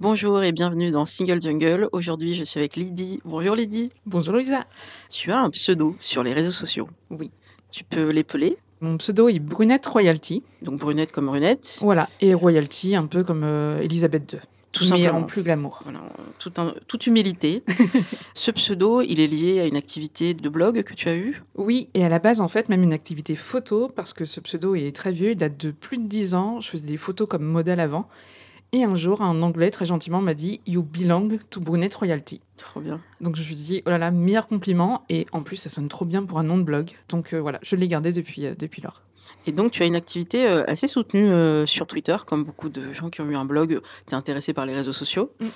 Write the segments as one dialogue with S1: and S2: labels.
S1: Bonjour et bienvenue dans Single Jungle. Aujourd'hui, je suis avec Lydie. Bonjour Lydie.
S2: Bonjour Louisa.
S1: Tu as un pseudo sur les réseaux sociaux.
S2: Oui.
S1: Tu peux l'épeler
S2: Mon pseudo est Brunette Royalty.
S1: Donc brunette comme brunette.
S2: Voilà. Et Royalty, un peu comme euh, Elisabeth II.
S1: Tout
S2: mais
S1: simplement.
S2: en plus glamour.
S1: Voilà, tout un- toute humilité. Ce pseudo, il est lié à une activité de blog que tu as eue?
S2: Oui, et à la base, en fait, même une activité photo, parce que ce pseudo est très vieux, il date de plus de 10 ans. Je faisais des photos comme modèle avant. Et un jour, un Anglais, très gentiment, m'a dit You belong to Brunette Royalty.
S1: Trop bien.
S2: Donc je me suis dit, oh là là, meilleur compliment. Et en plus, ça sonne trop bien pour un nom de blog. Donc euh, voilà, je l'ai gardé depuis, euh, depuis lors.
S1: Et donc, tu as une activité euh, assez soutenue sur Twitter, comme beaucoup de gens qui ont eu un blog, tu es intéressé par les réseaux sociaux.
S2: Mm.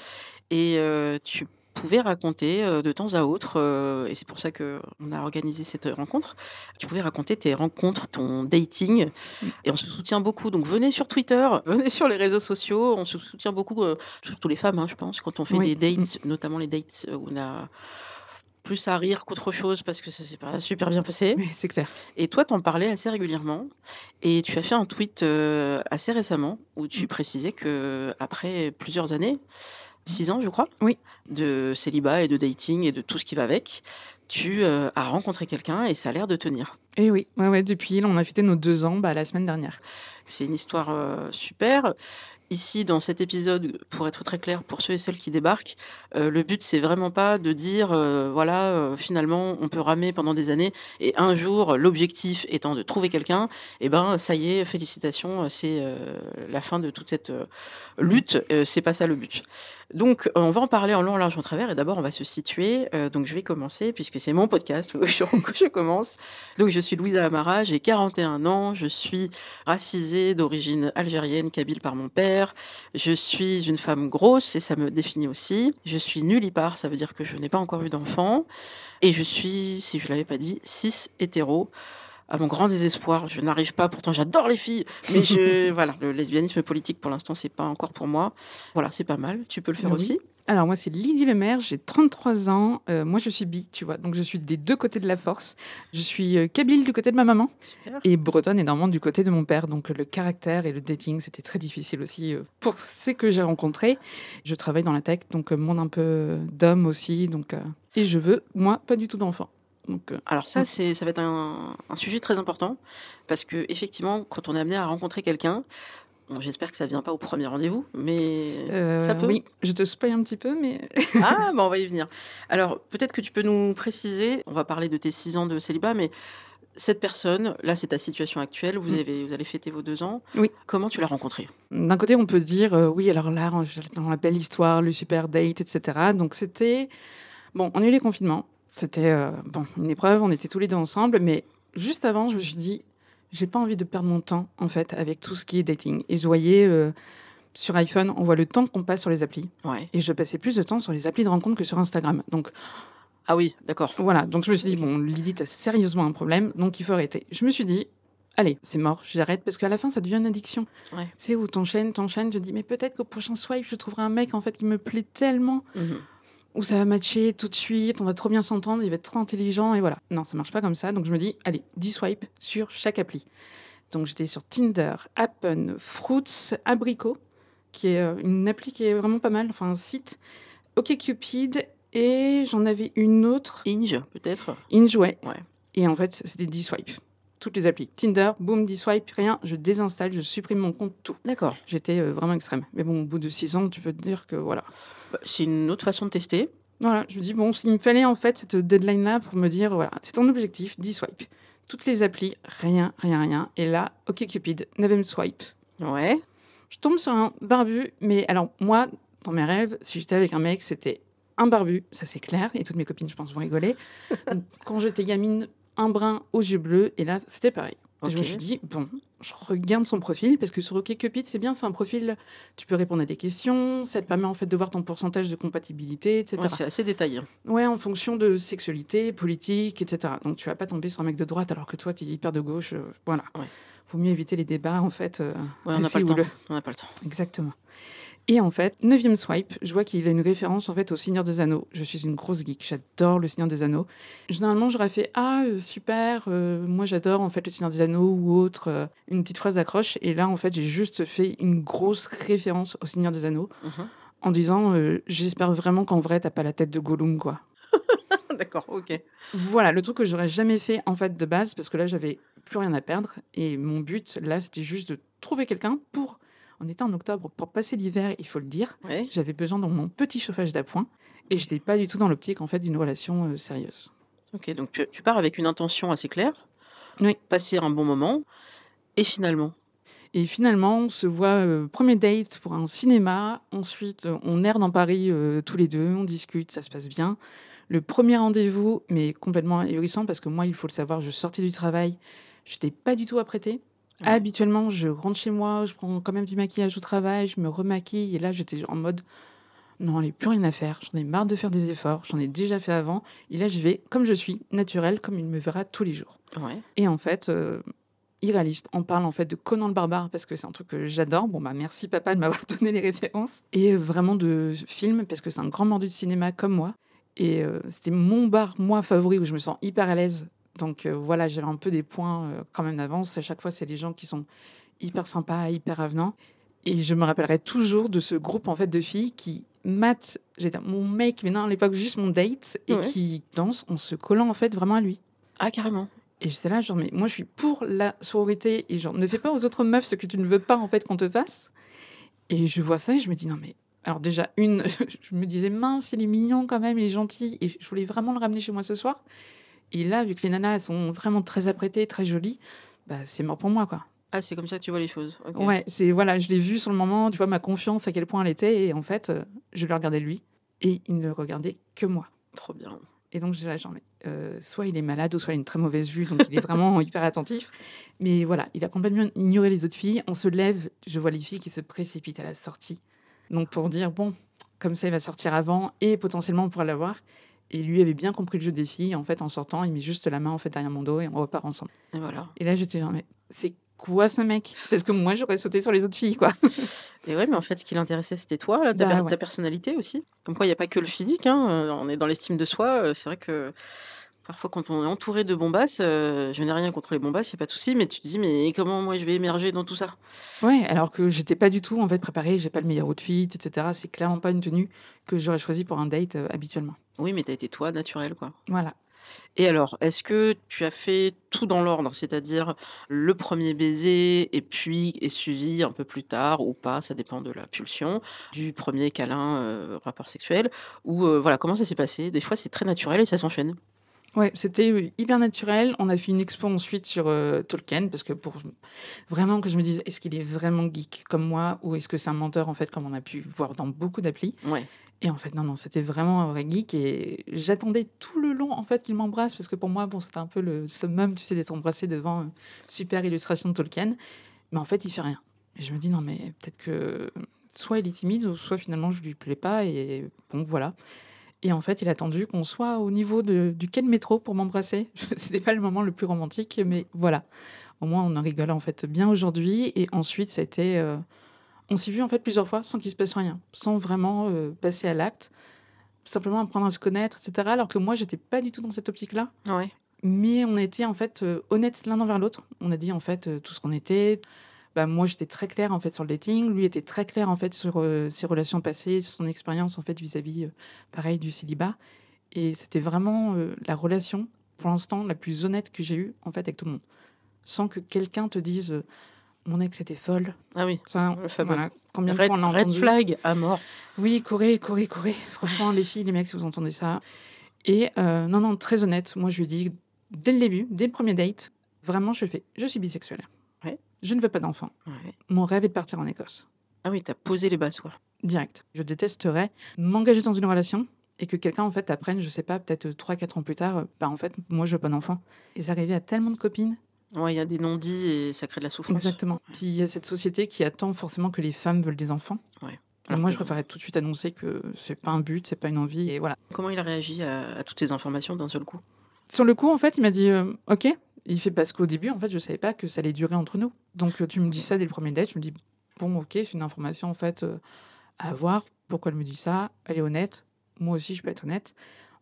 S1: Et tu pouvais raconter euh, de temps à autre, euh, et c'est pour ça qu'on a organisé cette rencontre, tu pouvais raconter tes rencontres, ton dating, et on se soutient beaucoup. Donc venez sur Twitter, venez sur les réseaux sociaux, on se soutient beaucoup, euh, surtout les femmes, hein, je pense, quand on fait
S2: Oui.
S1: des dates, notamment les dates où on a plus à rire qu'autre chose parce que ça s'est pas super bien passé.
S2: C'est clair.
S1: Et toi, t'en parlais assez régulièrement. Et tu as fait un tweet euh, assez récemment où tu
S2: Mm.
S1: précisais que après plusieurs années, six ans, je crois,
S2: Oui.
S1: de célibat et de dating et de tout ce qui va avec, tu euh, as rencontré quelqu'un et ça a l'air de tenir.
S2: Et oui, ouais, ouais, depuis, on a fêté nos deux ans bah, la semaine dernière.
S1: C'est une histoire euh, super. Ici, dans cet épisode, pour être très clair, pour ceux et celles qui débarquent, euh, le but, c'est vraiment pas de dire, voilà, finalement, on peut ramer pendant des années, et un jour, l'objectif étant de trouver quelqu'un, et ben, ça y est, félicitations, c'est la fin de toute cette lutte. Euh, c'est pas ça le but. Donc, on va en parler en long, large, en travers, et d'abord, on va se situer. Euh, donc, je vais commencer, puisque c'est mon podcast où je, que je commence. Donc, je suis Louisa Amara, j'ai 41 ans, je suis racisée d'origine algérienne, kabyle par mon père. Je suis une femme grosse et ça me définit aussi. Je suis nullipare, ça veut dire que je n'ai pas encore eu d'enfant. Et je suis, si je l'avais pas dit, cis hétéro. À mon grand désespoir, je n'arrive pas. Pourtant, j'adore les filles, mais je, voilà, le lesbianisme politique pour l'instant, c'est pas encore pour moi. Voilà, c'est pas mal. Tu peux le faire
S2: Oui.
S1: aussi.
S2: Alors moi, c'est Lydie Lemaire, j'ai 33 ans. Euh, moi, je suis bi, tu vois. Donc je suis des deux côtés de la force. Je suis euh, kabyle du côté de ma maman
S1: Super.
S2: et bretonne et normande du côté de mon père. Donc le caractère et le dating, c'était très difficile aussi euh, pour ceux que j'ai rencontrés. Je travaille dans la tech, donc monde un peu d'homme aussi. Donc, et je veux, moi, pas du tout d'enfant. Donc, euh,
S1: Alors ça,
S2: Mm.
S1: c'est, ça va être un, un sujet très important parce que effectivement, quand on est amené à rencontrer quelqu'un, bon, j'espère que ça vient pas au premier rendez-vous, mais
S2: euh,
S1: ça peut.
S2: Oui, je te spoil un petit peu, mais
S1: Ah, bah on va y venir. Alors, peut-être que tu peux nous préciser, on va parler de tes six ans de célibat, mais cette personne, là, c'est ta situation actuelle, vous,
S2: Mm.
S1: avez, vous allez fêter vos deux ans.
S2: Oui.
S1: Comment tu l'as rencontrée?
S2: D'un côté, on peut dire, euh, oui, alors là, on- dans la belle histoire, le super date, etc. Donc c'était... Bon, on a eu les confinements. C'était euh, bon, une épreuve, on était tous les deux ensemble. Mais juste avant, je me suis dit, j'ai pas envie de perdre mon temps, en fait, avec tout ce qui est dating. Et je voyais, euh, sur iPhone, on voit le temps qu'on passe sur les applis.
S1: Ouais.
S2: Et je passais plus de temps sur les applis de rencontre que sur Instagram. Donc
S1: Ah oui, d'accord.
S2: voilà, donc je me suis dit, bon, Lydie, t'as sérieusement un problème, donc il faut arrêter. Je me suis dit, allez, c'est mort, j'arrête, parce qu'à la fin, ça devient une addiction.
S1: Ouais.
S2: C'est où t'enchaînes, t'enchaînes, te dis, mais peut-être qu'au prochain swipe, je trouverai un mec, en fait, qui me plaît tellement,
S1: Mhm.
S2: Où ça va matcher tout de suite, on va trop bien s'entendre, il va être trop intelligent, et voilà. Non, ça marche pas comme ça, donc je me dis, allez, 10 swipes sur chaque appli. Donc j'étais sur Tinder, Appen, Fruits, Abricot, qui est euh, une appli qui est vraiment pas mal, enfin un site, OkCupid, et j'en avais une autre,
S1: Inge, peut-être?
S2: Inge, ouais.
S1: Ouais.
S2: Et en fait, c'était 10 swipes. Toutes les applis. Tinder, boum, swipe, rien, je désinstalle, je supprime mon compte, tout.
S1: D'accord.
S2: J'étais euh, vraiment extrême. Mais bon, au bout de six ans, tu peux te dire que voilà.
S1: Bah, c'est une autre façon de tester.
S2: Voilà, je me dis, bon, il me fallait en fait cette deadline-là pour me dire, voilà, c'est ton objectif, 10 swipe. Toutes les applis, rien, rien, rien. Et là, OK Cupid, 9 swipe.
S1: Ouais.
S2: Je tombe sur un barbu, mais alors moi, dans mes rêves, si j'étais avec un mec, c'était un barbu, ça c'est clair, et toutes mes copines, je pense, vont rigoler. Quand j'étais gamine, un brun aux yeux bleus, et là, c'était pareil. Je me suis dit, bon, je regarde son profil, parce que sur OkCupid, c'est bien, c'est un profil, tu peux répondre à des questions, ça te permet en fait de voir ton pourcentage de compatibilité, etc.
S1: c'est assez détaillé.
S2: Ouais, en fonction de sexualité, politique, etc. Donc tu vas pas tomber sur un mec de droite alors que toi, tu es hyper de gauche. Euh, voilà. Ouais. Faut mieux éviter les débats, en fait.
S1: Euh, ouais, on n'a pas, le temps. On n'a pas le temps.
S2: Exactement. Et en fait, neuvième swipe, je vois qu'il a une référence en fait au Seigneur des Anneaux. Je suis une grosse geek, j'adore le Seigneur des Anneaux. Généralement, j'aurais fait ah euh, super, euh, moi j'adore en fait le Seigneur des Anneaux ou autre, euh, une petite phrase d'accroche. Et là, en fait, j'ai juste fait une grosse référence au Seigneur des Anneaux mhm. en disant j'espère vraiment qu'en vrai t'as pas la tête de Gollum quoi.
S1: D'accord, ok.
S2: Voilà, le truc que j'aurais jamais fait en fait de base parce que là j'avais plus rien à perdre et mon but là c'était juste de trouver quelqu'un pour on était en octobre pour passer l'hiver, il faut le dire. J'avais besoin de mon petit chauffage d'appoint et je n'étais pas du tout dans l'optique en fait d'une relation euh, sérieuse.
S1: Ok, donc tu, pars avec une intention assez claire.
S2: Oui.
S1: Passer un bon moment et finalement?
S2: Et finalement, on se voit euh, premier date pour un cinéma. Ensuite, on erre dans Paris euh, tous les deux, on discute, ça se passe bien. Le premier rendez-vous, mais complètement ahurissant parce que moi, il faut le savoir, je sortais du travail, je n'étais pas du tout apprêtée. Habituellement, je rentre chez moi, je prends quand même du maquillage au travail, je me remaquille. Et là, j'étais en mode, non, il n'y a plus rien à faire. J'en ai marre de faire des efforts. J'en ai déjà fait avant. Et là, je vais comme je suis, naturel, comme il me verra tous les jours. Et en fait, euh, irréaliste. On parle en fait de Conan le barbare parce que c'est un truc que j'adore. Bon, bah merci papa de m'avoir donné les références. Et vraiment de films parce que c'est un grand mordu de cinéma comme moi. Et euh, c'était mon bar, moi, favori, où je me sens hyper à l'aise donc euh, voilà, j'ai un peu des points euh, quand même d'avance. À chaque fois, c'est des gens qui sont hyper sympas, hyper avenants. Et je me rappellerai toujours de ce groupe en fait de filles qui matent j'étais mon mec, mais non à l'époque juste mon date, et qui dansent en se collant en fait vraiment à lui.
S1: Ah carrément.
S2: Et je sais là, genre, mais moi je suis pour la sororité et genre, ne fais pas aux autres meufs ce que tu ne veux pas en fait qu'on te fasse. Et je vois ça et je me dis, non mais, alors déjà, une, je me disais, mince, il est mignon quand même, il est gentil, et je voulais vraiment le ramener chez moi ce soir. Et là, vu que les nanas sont vraiment très apprêtées, très jolies, bah, c'est mort pour moi, quoi.
S1: Ah, c'est comme ça que tu vois les choses.
S2: Ouais, c'est voilà, je l'ai vu sur le moment, tu vois ma confiance à quel point elle était, et en fait, euh, je le regardais lui, et il ne regardait que moi.
S1: Trop bien.
S2: Et donc j'ai la jambe. Euh, soit il est malade, ou soit il a une très mauvaise vue, donc il est vraiment hyper attentif. Mais voilà, il a complètement ignoré les autres filles. On se lève, je vois les filles qui se précipitent à la sortie. Donc pour dire bon, comme ça il va sortir avant et potentiellement on pourra l'avoir. Et lui avait bien compris le jeu des filles. En fait, en sortant, il met juste la main en fait derrière mon dos et on repart ensemble.
S1: Et voilà.
S2: Et là, j'étais genre, mais c'est quoi ce mec? Parce que moi, j'aurais sauté sur les autres filles, quoi.
S1: Et ouais, mais en fait, ce qui l'intéressait, c'était toi, ta, bah, ta, personnalité aussi. Comme quoi, il n'y a pas que le physique. Hein. Euh, on est dans l'estime de soi. Euh, c'est vrai que Parfois, quand on est entouré de bombasses, euh, je n'ai rien contre les bombasses, il n'y a pas de souci, mais tu te dis, mais comment moi je vais émerger dans tout ça?
S2: Ouais, alors que j'étais pas du tout en fait préparée, j'ai pas le meilleur outfit, etc. C'est clairement pas une tenue que j'aurais choisie pour un date euh, habituellement.
S1: Oui, mais tu as été toi, naturel, quoi.
S2: Voilà.
S1: Et alors, est-ce que tu as fait tout dans l'ordre, c'est-à-dire le premier baiser et puis est suivi un peu plus tard ou pas, ça dépend de la pulsion, du premier câlin, euh, rapport sexuel, ou voilà, comment ça s'est passé? Des fois, c'est très naturel et ça s'enchaîne.
S2: Ouais, c'était euh, hyper naturel. On a fait une expo ensuite sur euh, Tolkien parce que pour vraiment que je me dise est-ce qu'il est vraiment geek comme moi ou est-ce que c'est un menteur en fait comme on a pu voir dans beaucoup d'applis.
S1: Ouais.
S2: Et en fait non non c'était vraiment un vrai geek et j'attendais tout le long en fait qu'il m'embrasse parce que pour moi bon c'était un peu le summum tu sais d'être embrassé devant une super illustration de Tolkien mais en fait il fait rien. Et je me dis non mais peut-être que soit il est timide soit finalement je lui plais pas et bon voilà. Et en fait, il a attendu qu'on soit au niveau de, du quai de métro pour m'embrasser. C'était pas le moment le plus romantique, mais voilà. Au moins, on en rigole en fait bien aujourd'hui. Et ensuite, c'était. Euh, on s'est vu en fait plusieurs fois sans qu'il se passe rien, sans vraiment euh, passer à l'acte, simplement apprendre à se connaître, etc. Alors que moi, j'étais pas du tout dans cette optique-là.
S1: Ouais.
S2: Mais on été en fait euh, honnêtes l'un envers l'autre. On a dit en fait tout ce qu'on était, bah, moi j'étais très claire en fait sur le dating, lui était très clair en fait sur euh, ses relations passées, sur son expérience en fait vis-à-vis euh, pareil du célibat et c'était vraiment euh, la relation pour l'instant la plus honnête que j'ai eue en fait avec tout le monde. sans que quelqu'un te dise euh, mon ex était folle.
S1: Ah oui.
S2: Ça,
S1: Le fameux.
S2: voilà. Combien de
S1: Red,
S2: fois on l'a
S1: red
S2: entendu
S1: flag à mort.
S2: Oui, courez, courez, courez. Franchement, les filles, les mecs, si vous entendez ça. Et euh, non, non, très honnête, moi je lui dis dès le début, dès le premier date, vraiment je fais, je suis bisexuelle.
S1: Ouais.
S2: Je ne veux pas d'enfant.
S1: Ouais.
S2: Mon rêve est de partir en Écosse.
S1: Ah oui, t'as posé les bases, quoi.
S2: Direct. Je détesterais m'engager dans une relation et que quelqu'un en fait apprenne, je sais pas, peut-être 3-4 ans plus tard, euh, bah en fait, moi je veux pas d'enfant. Et c'est arrivé à tellement de copines.
S1: Ouais, il y a des non-dits et ça crée de la souffrance.
S2: Exactement. Puis il y a cette société qui attend forcément que les femmes veulent des enfants.
S1: Ouais. Alors
S2: moi, je préférais tout de suite annoncer que c'est pas un but, c'est pas une envie, et voilà.
S1: Comment il a réagi à, à toutes ces informations d'un seul coup?
S2: Sur le coup, en fait, il m'a dit euh, OK. Il fait parce qu'au début, en fait, je savais pas que ça allait durer entre nous. Donc, euh, tu me dis ça dès le premier date. Je me dis bon, OK, c'est une information en fait euh, à avoir. Pourquoi elle me dit ça? Elle est honnête. Moi aussi, je peux être honnête.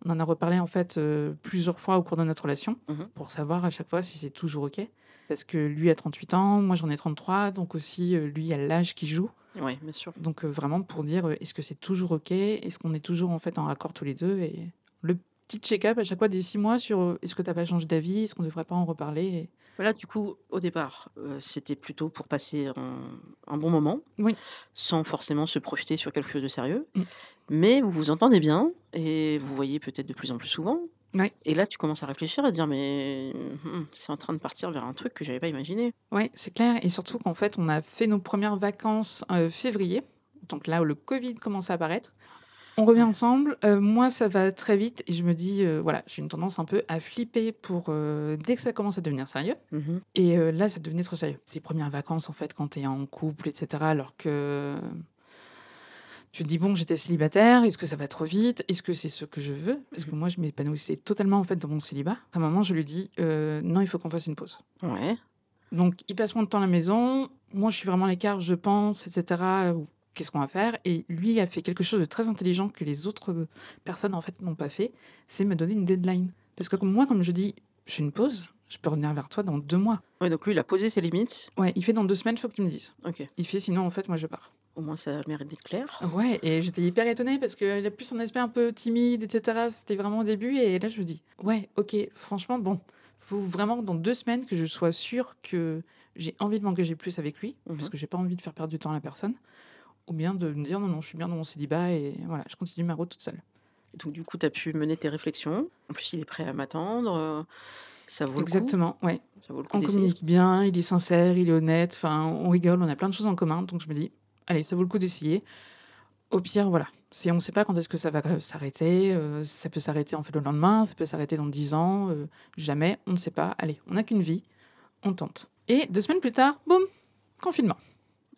S2: On en a reparlé en fait euh, plusieurs fois au cours de notre relation
S1: Mhm.
S2: pour savoir à chaque fois si c'est toujours OK. Parce que lui a 38 ans, moi j'en ai 33, donc aussi euh, lui a l'âge qui joue.
S1: Oui, bien sûr.
S2: Donc euh, vraiment pour dire euh, est-ce que c'est toujours ok, est-ce qu'on est toujours en fait en raccord tous les deux? Et le petit check-up à chaque fois des six mois sur est-ce que t'as pas changé d'avis, est-ce qu'on devrait pas en reparler? et-
S1: Voilà, du coup, au départ, euh, c'était plutôt pour passer un, un bon moment,
S2: Oui.
S1: sans forcément se projeter sur quelque chose de sérieux.
S2: Mm.
S1: Mais vous vous entendez bien et vous voyez peut-être de plus en plus souvent.
S2: Oui.
S1: Et là, tu commences à réfléchir, à dire, mais hum, c'est en train de partir vers un truc que j'avais pas imaginé.
S2: Ouais, c'est clair et surtout qu'en fait on a fait nos premières vacances euh, février, donc là où le Covid commence à apparaître. On revient ensemble. euh, moi, ça va très vite et je me dis, euh, voilà, j'ai une tendance un peu à flipper pour euh, dès que ça commence à devenir sérieux.
S1: Mhm.
S2: Et là, ça devenait trop sérieux. Ces premières vacances, en fait, quand tu es en couple, etc., alors que tu te dis, bon, j'étais célibataire, est-ce que ça va trop vite? Est-ce que c'est ce que je veux? Parce que moi, je m'épanouissais totalement, en fait, dans mon célibat. À un moment, je lui dis, non, il faut qu'on fasse une pause.
S1: Ouais.
S2: Donc, il passe moins de temps à la maison. Moi, je suis vraiment à l'écart, je pense, etc. Qu'est-ce qu'on va faire Et lui a fait quelque chose de très intelligent que les autres euh, personnes, en fait, n'ont pas fait. C'est me donner une deadline. Parce que moi, comme je dis, je fais une pause, je peux revenir vers toi dans deux mois.
S1: Ouais, donc lui, il a posé ses limites.
S2: Ouais, il fait dans deux semaines, il faut que tu me dises.
S1: Ok.
S2: Il fait sinon, en fait, moi, je pars.
S1: Au moins, ça mérite d'être clair.
S2: Ouais, et j'étais hyper étonnée parce qu'il a plus son aspect un peu timide, etc. C'était vraiment au début. Et là, je me dis, ouais, ok, franchement, bon, faut vraiment dans deux semaines que je sois sûre que j'ai envie de m'engager plus avec lui,
S1: Mhm.
S2: parce que j'ai pas envie de faire perdre du temps à la personne, ou bien de me dire, non, non, je suis bien dans mon célibat et voilà, je continue ma route toute seule.
S1: Donc, du coup, tu as pu mener tes réflexions. En plus, il est prêt à m'attendre. euh, Ça vaut le coup.
S2: Exactement, ouais.
S1: Ça vaut le coup
S2: On communique bien, il est sincère, il est honnête, enfin, on rigole, on a plein de choses en commun, donc je me dis, allez, ça vaut le coup d'essayer. Au pire, voilà. Si on ne sait pas quand est-ce que ça va s'arrêter, euh, ça peut s'arrêter en fait le lendemain, ça peut s'arrêter dans 10 ans, euh, jamais, on ne sait pas. Allez, on n'a qu'une vie, on tente. Et deux semaines plus tard, boum, confinement.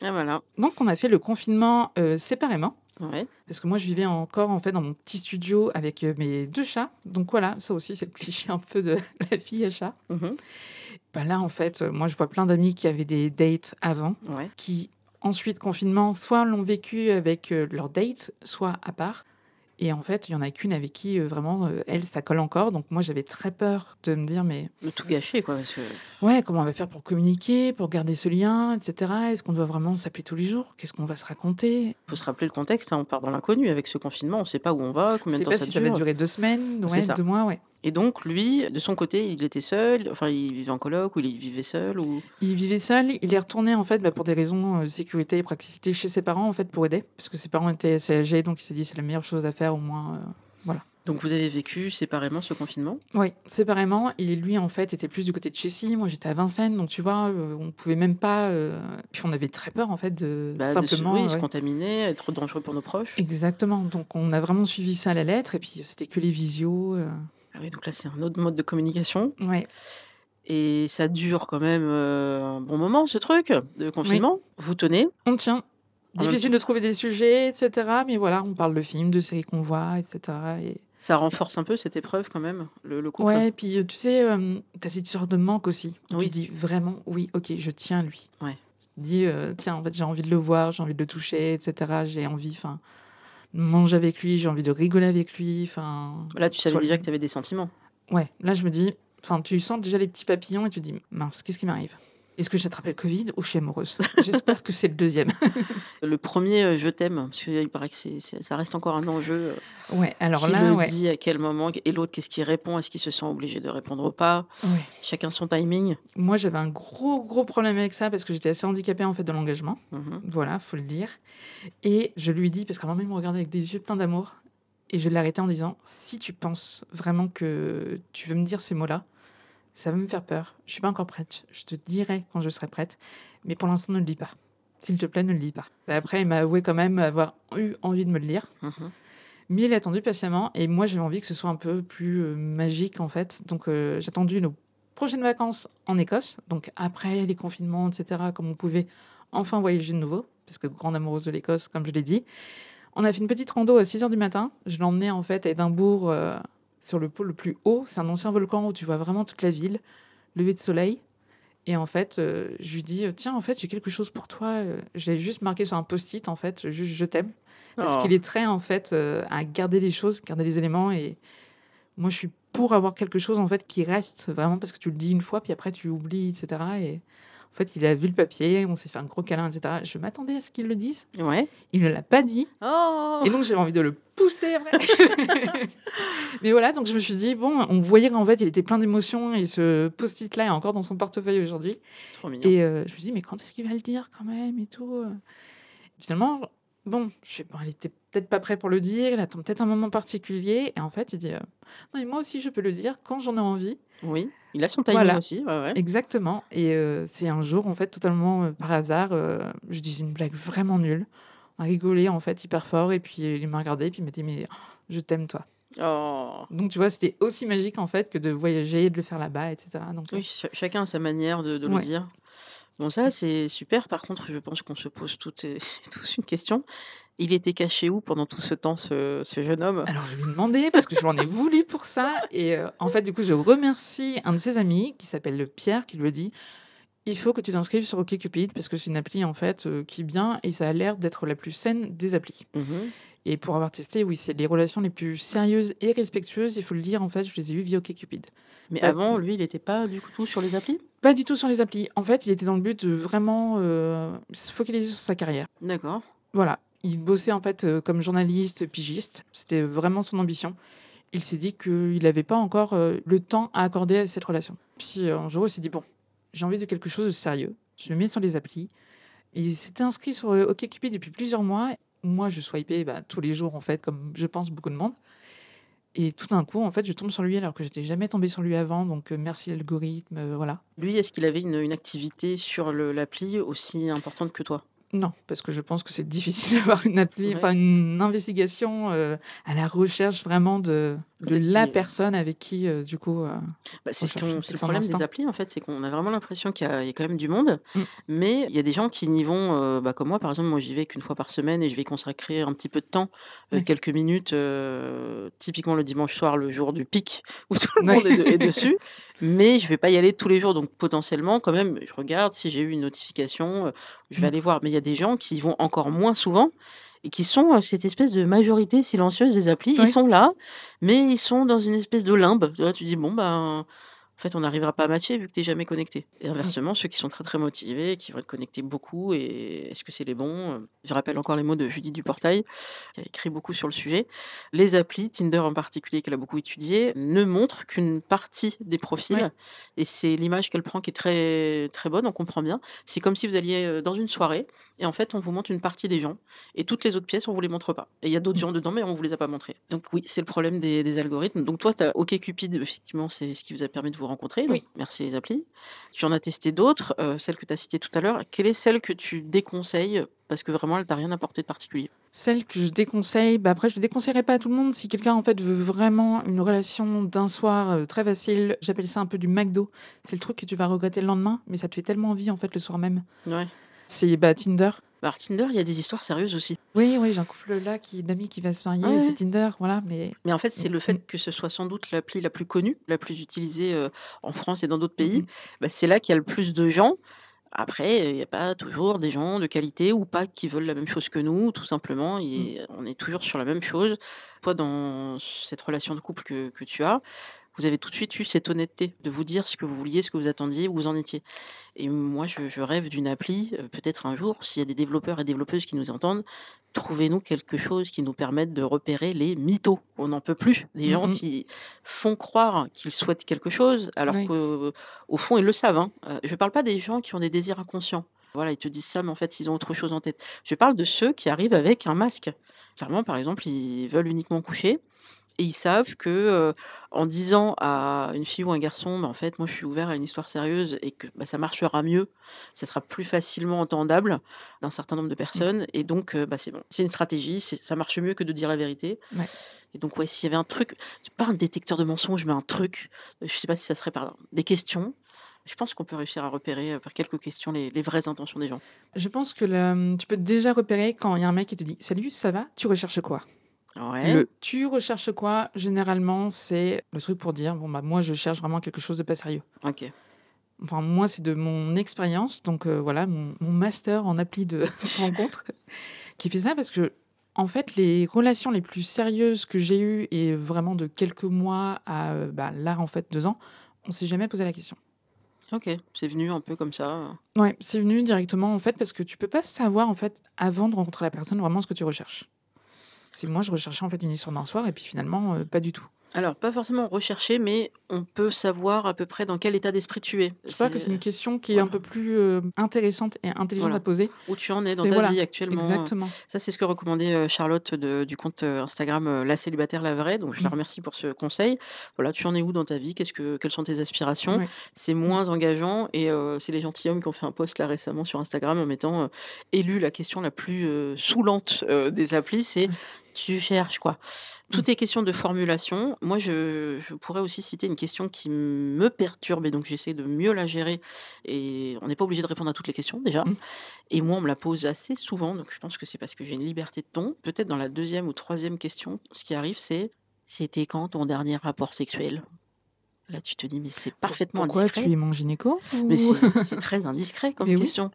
S1: Ah, voilà.
S2: Donc on a fait le confinement euh, séparément,
S1: Ouais.
S2: parce que moi je vivais encore en fait dans mon petit studio avec euh, mes deux chats. Donc voilà, ça aussi c'est le cliché un peu de la fille à chat.
S1: Mhm.
S2: Bah là, en fait, euh, moi, je vois plein d'amis qui avaient des dates avant,
S1: Ouais.
S2: qui, ensuite, confinement, soit l'ont vécu avec leur date, soit à part. Et en fait, il y en a qu'une avec qui, euh, vraiment, euh, elle, ça colle encore. Donc, moi, j'avais très peur de me dire, mais
S1: De tout gâcher, quoi. Parce que
S2: ouais, comment on va faire pour communiquer, pour garder ce lien, etc. Est-ce qu'on doit vraiment s'appeler tous les jours? Qu'est-ce qu'on va se raconter?
S1: Faut se rappeler le contexte. hein, on part dans l'inconnu avec ce confinement. On ne sait pas où on va, combien de temps
S2: pas
S1: ça
S2: si ça
S1: dure.
S2: va durer deux semaines, ouais,
S1: ça.
S2: deux mois, ouais.
S1: Et donc, lui, de son côté, il était seul. Enfin, il vivait en coloc ou il vivait seul ou?
S2: Il vivait seul, il est retourné en fait bah, pour des raisons de sécurité et praticité chez ses parents en fait pour aider parce que ses parents étaient assez âgés donc il s'est dit c'est la meilleure chose à faire au moins. euh.
S1: Donc, vous avez vécu séparément ce confinement?
S2: Oui, séparément et lui en fait était plus du côté de Chessy, moi j'étais à Vincennes donc tu vois euh, on pouvait même pas euh, puis on avait très peur en fait de
S1: Bah, de se-
S2: simplement
S1: oui, se contaminer, être dangereux pour nos proches.
S2: Exactement donc on a vraiment suivi ça à la lettre et puis c'était que les visios. euh,
S1: Ah oui, donc là, c'est un autre mode de communication.
S2: Ouais,
S1: Et ça dure quand même euh, un bon moment, ce truc de confinement. Vous tenez.
S2: on tient. Difficile de trouver des sujets, etc. Mais voilà, on parle de films, de séries qu'on voit, etc. Et
S1: Ça renforce un peu cette épreuve quand même, le, le couple.
S2: Ouais, puis euh, tu sais, euh, t'as cette sorte de manque aussi.
S1: Oui.
S2: Tu dis vraiment, oui, ok, je tiens lui.
S1: Ouais.
S2: Tu te dis, euh, tiens, en fait, j'ai envie de le voir, j'ai envie de le toucher, etc. J'ai envie, enfin, manger avec lui, j'ai envie de rigoler avec lui, enfin.
S1: Là, tu savais déjà que tu avais des sentiments.
S2: Ouais, là, je me dis, enfin, tu sens déjà les petits papillons et tu te dis, mince, qu'est-ce qui m'arrive? Est-ce que j'ai attrapé le Covid ou je suis amoureuse? J'espère que c'est le deuxième.
S1: Le premier, euh, je t'aime, parce qu'il paraît que ça reste encore un enjeu. euh,
S2: Ouais, alors
S1: qui
S2: là,
S1: le
S2: ouais.
S1: dit, à quel moment, et l'autre, qu'est-ce qu'il répond? Est-ce qu'il se sent obligé de répondre ou pas?
S2: Ouais.
S1: Chacun son timing.
S2: Moi, j'avais un gros, gros problème avec ça parce que j'étais assez handicapée en fait de l'engagement.
S1: Mhm.
S2: Voilà, faut le dire. Et je lui dis, parce moment, il me regardait avec des yeux pleins d'amour. Et je l'ai arrêté en disant Si tu penses vraiment que tu veux me dire ces mots-là, ça va me faire peur. Je suis pas encore prête. Je te dirai quand je serai prête. Mais pour l'instant, ne le dis pas. S'il te plaît, ne le dis pas. Après, il m'a avoué quand même avoir eu envie de me le dire.
S1: Mhm.
S2: Mais il a attendu patiemment. Et moi, j'avais envie que ce soit un peu plus euh, magique, en fait. Donc, euh, j'ai attendu nos prochaines vacances en Écosse. Donc, après les confinements, etc., comme on pouvait enfin voyager de nouveau. Parce que grande amoureuse de l'Écosse, comme je l'ai dit. On a fait une petite rando à 6 h du matin. Je l'ai emmené, en fait, à Édimbourg, euh, sur le pôle le plus haut. C'est un ancien volcan où tu vois vraiment toute la ville, lever de soleil. Et en fait, euh, je lui dis Tiens, en fait, j'ai quelque chose pour toi. Euh, J'ai juste marqué sur un post-it, en fait, juste je t'aime. Parce
S1: Oh.
S2: qu'il est très, en fait, euh, à garder les choses, garder les éléments. Et moi, je suis pour avoir quelque chose, en fait, qui reste vraiment parce que tu le dis une fois, puis après, tu oublies, etc. Et en fait, il a vu le papier, on s'est fait un gros câlin, etc. Je m'attendais à ce qu'il le dise.
S1: Ouais.
S2: Il ne l'a pas dit.
S1: Oh
S2: Et donc, j'avais envie de le pousser après. Mais voilà, donc je me suis dit, bon, on voyait qu'en fait, il était plein d'émotions et ce post-it-là est encore dans son portefeuille aujourd'hui.
S1: Trop mignon.
S2: Et euh, je me suis dit, mais quand est-ce qu'il va le dire quand même et tout euh. Finalement, bon, je sais pas, il était peut-être pas prêt pour le dire, il attend peut-être un moment particulier. Et en fait, il dit, euh, non, mais moi aussi, je peux le dire quand j'en ai envie.
S1: Oui, il a son timing
S2: Voilà.
S1: aussi. Ouais, ouais.
S2: Exactement. Et euh, c'est un jour, en fait, totalement par hasard, je disais une blague vraiment nulle. Rigolé, en fait, hyper fort. Et puis, il m'a regardé, puis il m'a dit, mais je t'aime, toi.
S1: Oh.
S2: Donc, tu vois, c'était aussi magique, en fait, que de voyager, de le faire là-bas, etc. Donc, euh,
S1: Oui, ch- chacun a sa manière de, de le dire. Bon, ça, c'est super. Par contre, je pense qu'on se pose toutes et tous une question. Il était caché où pendant tout ce temps, ce, ce jeune homme?
S2: Alors, je lui ai demandé parce que je l'en ai voulu pour ça. Et euh, en fait, du coup, je remercie un de ses amis qui s'appelle Pierre qui lui dit il faut que tu t'inscrives sur OkCupid parce que c'est une appli en fait euh, qui est bien et ça a l'air d'être la plus saine des applis.
S1: Mhm.
S2: Et pour avoir testé, oui, c'est les relations les plus sérieuses et respectueuses. Il faut le dire, en fait, je les ai eues via OkCupid.
S1: Mais avant, lui, il n'était pas du coup sur les applis?
S2: Pas du tout sur les applis. En fait, il était dans le but de vraiment euh, se focaliser sur sa carrière.
S1: D'accord.
S2: Voilà. Il bossait en fait euh, comme journaliste, pigiste. C'était vraiment son ambition. Il s'est dit qu'il n'avait pas encore euh, le temps à accorder à cette relation. Puis un jour, il s'est dit bon, j'ai envie de quelque chose de sérieux. Je me mets sur les applis. Il s'était inscrit sur euh, OkCupid depuis plusieurs mois. Moi, je swipais bah, tous les jours en fait, comme je pense beaucoup de monde. Et tout d'un coup, en fait, je tombe sur lui alors que j'étais jamais tombée sur lui avant. Donc euh, merci l'algorithme, euh, voilà.
S1: Lui, est-ce qu'il avait une, une activité sur l'appli aussi importante que toi?
S2: Non, parce que je pense que c'est difficile d'avoir une appli,
S1: Ouais.
S2: une investigation euh, à la recherche vraiment de, la
S1: qu'il-
S2: personne avec qui, euh, du coup. euh,
S1: Bah, c'est ce le problème des applis, en fait, c'est qu'on a vraiment l'impression qu'il y, a il y a quand même du monde,
S2: Mm.
S1: mais il y a des gens qui n'y vont, euh, bah, comme moi, par exemple, moi j'y vais qu'une fois par semaine et je vais consacrer un petit peu de temps, euh, quelques minutes, euh, typiquement le dimanche soir, le jour du pic, où tout le monde est, de- est dessus, mais je vais pas y aller tous les jours, donc potentiellement, quand même, je regarde si j'ai eu une notification, euh, je vais
S2: Mm.
S1: aller voir, mais il y a des gens qui y vont encore moins souvent. Et qui sont euh, cette espèce de majorité silencieuse des applis. Ils sont là, mais ils sont dans une espèce de limbe. Tu, vois, tu dis, bon, ben, en fait, on n'arrivera pas à matcher vu que tu n'es jamais connecté. Et inversement, ceux qui sont très très motivés, qui vont être connectés beaucoup, et est-ce que c'est les bons Euh, Je rappelle encore les mots de Judith Duportail, qui a écrit beaucoup sur le sujet. Les applis, Tinder en particulier, qu'elle a beaucoup étudié, ne montrent qu'une partie des profils.
S2: Ouais.
S1: Et c'est l'image qu'elle prend qui est très très bonne, on comprend bien. C'est comme si vous alliez euh, dans une soirée, et en fait, on vous montre une partie des gens, et toutes les autres pièces, on vous les montre pas. Et il y a d'autres gens dedans, mais on vous les a pas montrés. Donc oui, c'est le problème des, des algorithmes. Donc toi, tu as OkCupid, effectivement, c'est ce qui vous a permis de vous rencontrer.
S2: Oui.
S1: Merci les applis. Tu en as testé d'autres, euh, celle que tu as citée tout à l'heure. Quelle est celle que tu déconseilles? Parce que vraiment, elle t'a rien apporté de particulier
S2: Celle que je déconseille, bah après je ne déconseillerais pas à tout le monde. Si quelqu'un en fait veut vraiment une relation d'un soir euh, très facile, j'appelle ça un peu du McDo. C'est le truc que tu vas regretter le lendemain, mais ça te fait tellement envie en fait le soir même.
S1: Ouais.
S2: C'est bah, Tinder.
S1: Bah, alors, Tinder, il y a des histoires sérieuses aussi.
S2: Oui, oui, j'ai un couple là qui d'amis qui va se marier,
S1: Ouais,
S2: c'est. Tinder, voilà. Mais
S1: Mais en fait, c'est le
S2: Mm,
S1: fait
S2: mm.
S1: que ce soit sans doute l'appli la plus connue, la plus utilisée euh, en France et dans d'autres pays.
S2: mm.
S1: Bah, c'est là qu'il y a le plus de gens. Après, il n'y a pas toujours des gens de qualité ou pas qui veulent la même chose que nous, tout simplement. Et on est toujours sur la même chose. Toi, dans cette relation de couple que, que tu as, vous avez tout de suite eu cette honnêteté de vous dire ce que vous vouliez, ce que vous attendiez, où vous en étiez. Et moi, je, je rêve d'une appli, euh, peut-être un jour, s'il y a des développeurs et développeuses qui nous entendent, trouvez-nous quelque chose qui nous permette de repérer les mythos. On n'en peut plus. Des gens qui font croire qu'ils souhaitent quelque chose, alors
S2: Oui.
S1: qu'au fond, ils le savent. hein. Euh, je ne parle pas des gens qui ont des désirs inconscients. Voilà, ils te disent ça, mais en fait, ils ont autre chose en tête. Je parle de ceux qui arrivent avec un masque. Clairement, par exemple, ils veulent uniquement coucher et ils savent que euh, en disant à une fille ou un garçon, bah, en fait, moi, je suis ouvert à une histoire sérieuse et que bah, ça marchera mieux, ça sera plus facilement entendable d'un certain nombre de personnes. Et donc, euh, bah, c'est bon. C'est une stratégie, ça marche mieux que de dire la vérité.
S2: Ouais.
S1: Et donc, ouais, s'il y avait un truc, c'est pas un détecteur de mensonges, mais un truc, je sais pas si ça serait par des questions. Je pense qu'on peut réussir à repérer euh, par quelques questions les, les vraies intentions des gens.
S2: Je pense que le- tu peux déjà repérer quand il y a un mec qui te dit Salut, ça va? Tu recherches quoi?
S1: Ouais.
S2: Le tu recherches quoi Généralement, c'est le truc pour dire Bon, bah, moi, je cherche vraiment quelque chose de pas sérieux.
S1: Ok.
S2: Enfin, moi, c'est de mon expérience, donc euh, voilà, mon, mon master en appli de rencontre, qui fait ça parce que, en fait, les relations les plus sérieuses que j'ai eues, et vraiment de quelques mois à euh, bah, là, en fait, deux ans, on s'est jamais posé la question.
S1: Ok. C'est venu un peu comme ça.
S2: Ouais, c'est venu directement, en fait, parce que tu peux pas savoir, en fait, avant de rencontrer la personne, vraiment ce que tu recherches. C'est moi, je recherchais en fait une histoire d'un soir, et puis finalement, euh, pas du tout.
S1: Alors, pas forcément rechercher, mais on peut savoir à peu près dans quel état d'esprit tu es.
S2: Je crois que c'est une question qui est un peu plus euh, intéressante et intelligente
S1: Voilà.
S2: à poser.
S1: Où tu en es dans ta
S2: voilà,
S1: vie actuellement.
S2: Exactement.
S1: Ça, c'est ce que recommandait euh, Charlotte de- du compte euh, Instagram euh, La Célibataire La Vraie. Donc, je la remercie pour ce conseil. Voilà, tu en es où dans ta vie? Qu'est-ce que, Quelles sont tes aspirations? C'est moins engageant. Et euh, c'est les gentilshommes qui ont fait un post là récemment sur Instagram en mettant euh, élu la question la plus euh, saoulante euh, des applis c'est. Tu cherches quoi Tout est question de formulation. Moi, je, je pourrais aussi citer une question qui me perturbe et donc j'essaie de mieux la gérer. Et on n'est pas obligé de répondre à toutes les questions déjà.
S2: Mm.
S1: Et moi, on me la pose assez souvent, donc je pense que c'est parce que j'ai une liberté de ton. Peut-être dans la deuxième ou troisième question, ce qui arrive, c'est c'était quand ton dernier rapport sexuel? Là, tu te dis, mais c'est parfaitement
S2: Pourquoi
S1: indiscret.
S2: tu es mon gynéco
S1: Mais
S2: ou-
S1: c'est c'est très indiscret comme
S2: Mais oui.
S1: question.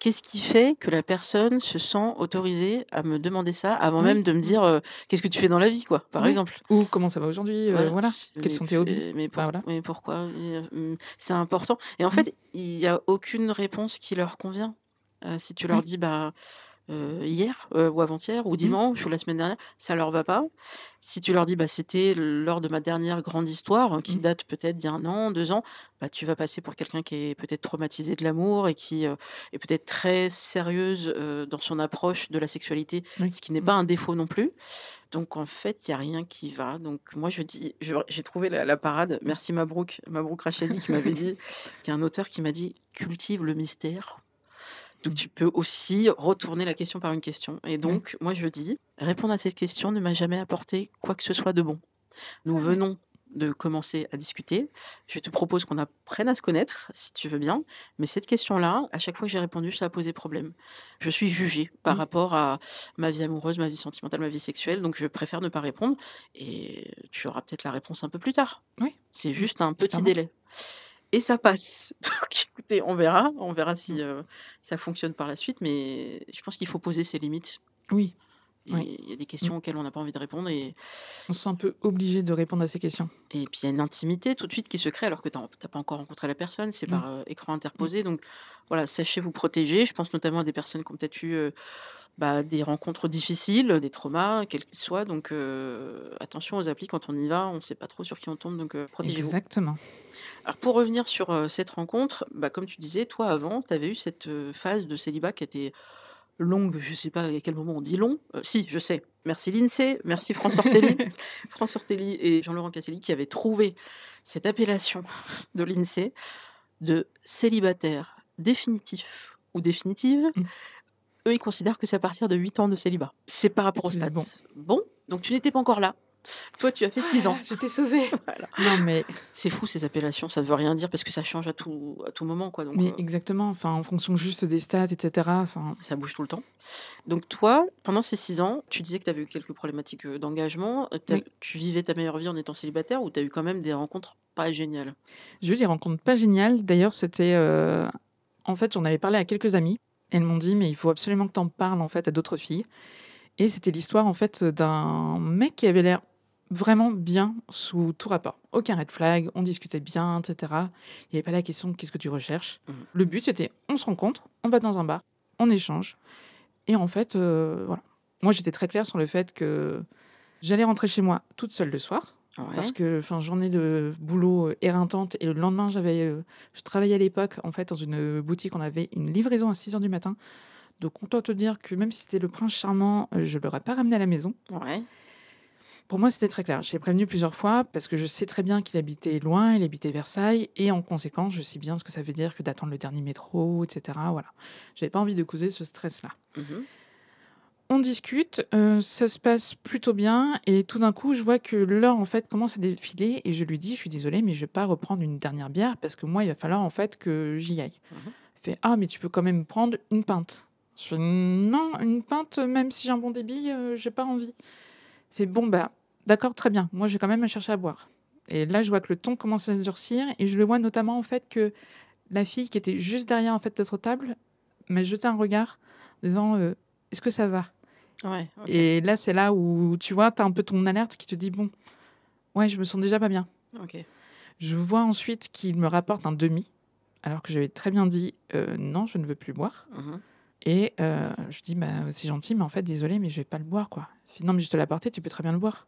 S1: Qu'est-ce qui fait que la personne se sent autorisée à me demander ça avant
S2: Oui.
S1: même de me dire euh, qu'est-ce que tu fais dans la vie, quoi, par
S2: Oui.
S1: exemple?
S2: Ou comment ça va aujourd'hui euh, Voilà. Quels sont tes hobbies?
S1: mais,
S2: Bah, voilà.
S1: mais pourquoi? Euh, hum, C'est important. Et en
S2: Mm.
S1: fait, il n'y a aucune réponse qui leur convient. Euh, si tu leur dis bah, euh, hier euh, ou avant-hier ou dimanche ou la semaine dernière, ça leur va pas. Si tu leur dis bah, c'était lors de ma dernière grande histoire, hein, qui
S2: Mm.
S1: date peut-être d'il y a un an, deux ans, bah, tu vas passer pour quelqu'un qui est peut-être traumatisé de l'amour et qui euh, est peut-être très sérieuse dans son approche de la sexualité,
S2: Oui.
S1: ce qui n'est
S2: Mm.
S1: pas un défaut non plus. Donc en fait, il y a rien qui va. Donc moi je dis, j'ai trouvé la, la parade. Merci Mabrouk, Mabrouk Rachedi qui m'avait dit, qui est un auteur qui m'a dit cultive le mystère. Donc tu peux aussi retourner la question par une question. Et donc moi je dis, répondre à cette question ne m'a jamais apporté quoi que ce soit de bon. Nous
S2: Ah
S1: venons de commencer à discuter. Je te propose qu'on apprenne à se connaître, si tu veux bien. Mais cette question-là, à chaque fois que j'ai répondu, ça a posé problème. Je suis jugée par rapport à ma vie amoureuse, ma vie sentimentale, ma vie sexuelle. Donc je préfère ne pas répondre. Et tu auras peut-être la réponse un peu plus tard.
S2: Oui.
S1: C'est juste un petit délai. Et ça passe. Donc écoutez, on verra. On verra si euh, ça fonctionne par la suite. Mais je pense qu'il faut poser ses limites.
S2: Oui.
S1: Il y a des questions auxquelles on n'a pas envie de répondre. Et,
S2: on se sent un peu obligé de répondre à ces questions.
S1: et puis il y a une intimité tout de suite qui se crée alors que tu n'as pas encore rencontré la personne. C'est
S2: Mm.
S1: par euh, écran interposé. Donc voilà, sachez vous protéger. Je pense notamment à des personnes qui ont peut-être eu euh, bah, des rencontres difficiles, des traumas, quels qu'ils soient. Donc euh, attention aux applis quand on y va. On ne sait pas trop sur qui on tombe. Donc euh, protégez-vous.
S2: Exactement.
S1: Alors pour revenir sur euh, cette rencontre, bah, comme tu disais, toi avant, tu avais eu cette euh, phase de célibat qui était longue, je sais pas à quel moment on dit long. Si, je sais. Merci l'INSEE, merci France Ortelli, France Ortelli et Jean-Laurent Casselli qui avaient trouvé cette appellation de l'INSEE de célibataire définitif ou définitive.
S2: Mm.
S1: Eux, ils considèrent que c'est à partir de 8 ans de célibat. C'est par rapport au stade.
S2: bon.
S1: bon, donc tu n'étais pas encore là. Toi, tu as fait 6 ans.
S2: Ah, je t'ai sauvé.
S1: Voilà.
S2: Non, mais,
S1: C'est fou ces appellations, ça ne veut rien dire parce que ça change à tout, à tout moment. Quoi. Donc,
S2: mais
S1: euh,
S2: exactement. Enfin, en fonction juste des stats, etc. Enfin,
S1: ça bouge tout le temps. Donc toi, pendant ces six ans, tu disais que tu avais eu quelques problématiques euh, d'engagement.
S2: Oui.
S1: Tu vivais ta meilleure vie en étant célibataire ou tu as eu quand même des rencontres pas géniales?
S2: J'ai eu des rencontres pas géniales. D'ailleurs, c'était. euh, En fait, j'en avais parlé à quelques amis. Elles m'ont dit, mais il faut absolument que tu en parles en fait à d'autres filles. Et c'était l'histoire en fait d'un mec qui avait l'air vraiment bien sous tout rapport. Aucun red flag, on discutait bien, etc. Il n'y avait pas la question de qu'est-ce que tu recherches.
S1: Mhm.
S2: Le but, c'était on se rencontre, on va dans un bar, on échange. Et en fait, euh, voilà. Moi, j'étais très claire sur le fait que j'allais rentrer chez moi toute seule le soir.
S1: Ouais.
S2: Parce que, enfin, journée de boulot euh, éreintante. Et le lendemain, j'avais, euh, je travaillais à l'époque, en fait, dans une boutique. On avait une livraison à 6 h du matin. Donc, on doit te dire que même si c'était le prince charmant, euh, je ne l'aurais pas ramené à la maison.
S1: Ouais.
S2: Pour moi, c'était très clair. Je l'ai prévenu plusieurs fois parce que je sais très bien qu'il habitait loin, il habitait Versailles. Et en conséquence, je sais bien ce que ça veut dire que d'attendre le dernier métro, etc. Voilà. J'avais pas envie de causer ce stress-là.
S1: Mhm.
S2: On discute, euh, ça se passe plutôt bien, et tout d'un coup, je vois que l'heure en fait commence à défiler, et je lui dis, je suis désolée, mais je vais pas reprendre une dernière bière parce que moi, il va falloir en fait que j'y aille.
S1: Mhm.
S2: Il fait, ah, mais tu peux quand même prendre une pinte. Je fais, non, une pinte, même si j'ai un bon débit, euh, j'ai pas envie. Fait, bon bah, d'accord, très bien. Moi, je vais quand même chercher à boire. Et là, je vois que le ton commence à se durcir, et je le vois notamment en fait que la fille qui était juste derrière en fait notre table m'a jeté un regard, disant, euh, est-ce que ça va?
S1: Ouais.
S2: Et là, c'est là où tu vois, tu as un peu ton alerte qui te dit bon, ouais, je me sens déjà pas bien. Je vois ensuite qu'il me rapporte un demi, alors que j'avais très bien dit euh, non, je ne veux plus boire.
S1: Mhm.
S2: Et euh, je dis bah, c'est gentil, mais en fait, désolé, mais je vais pas le boire quoi. Non, mais je te l'ai apporté, tu peux très bien le boire.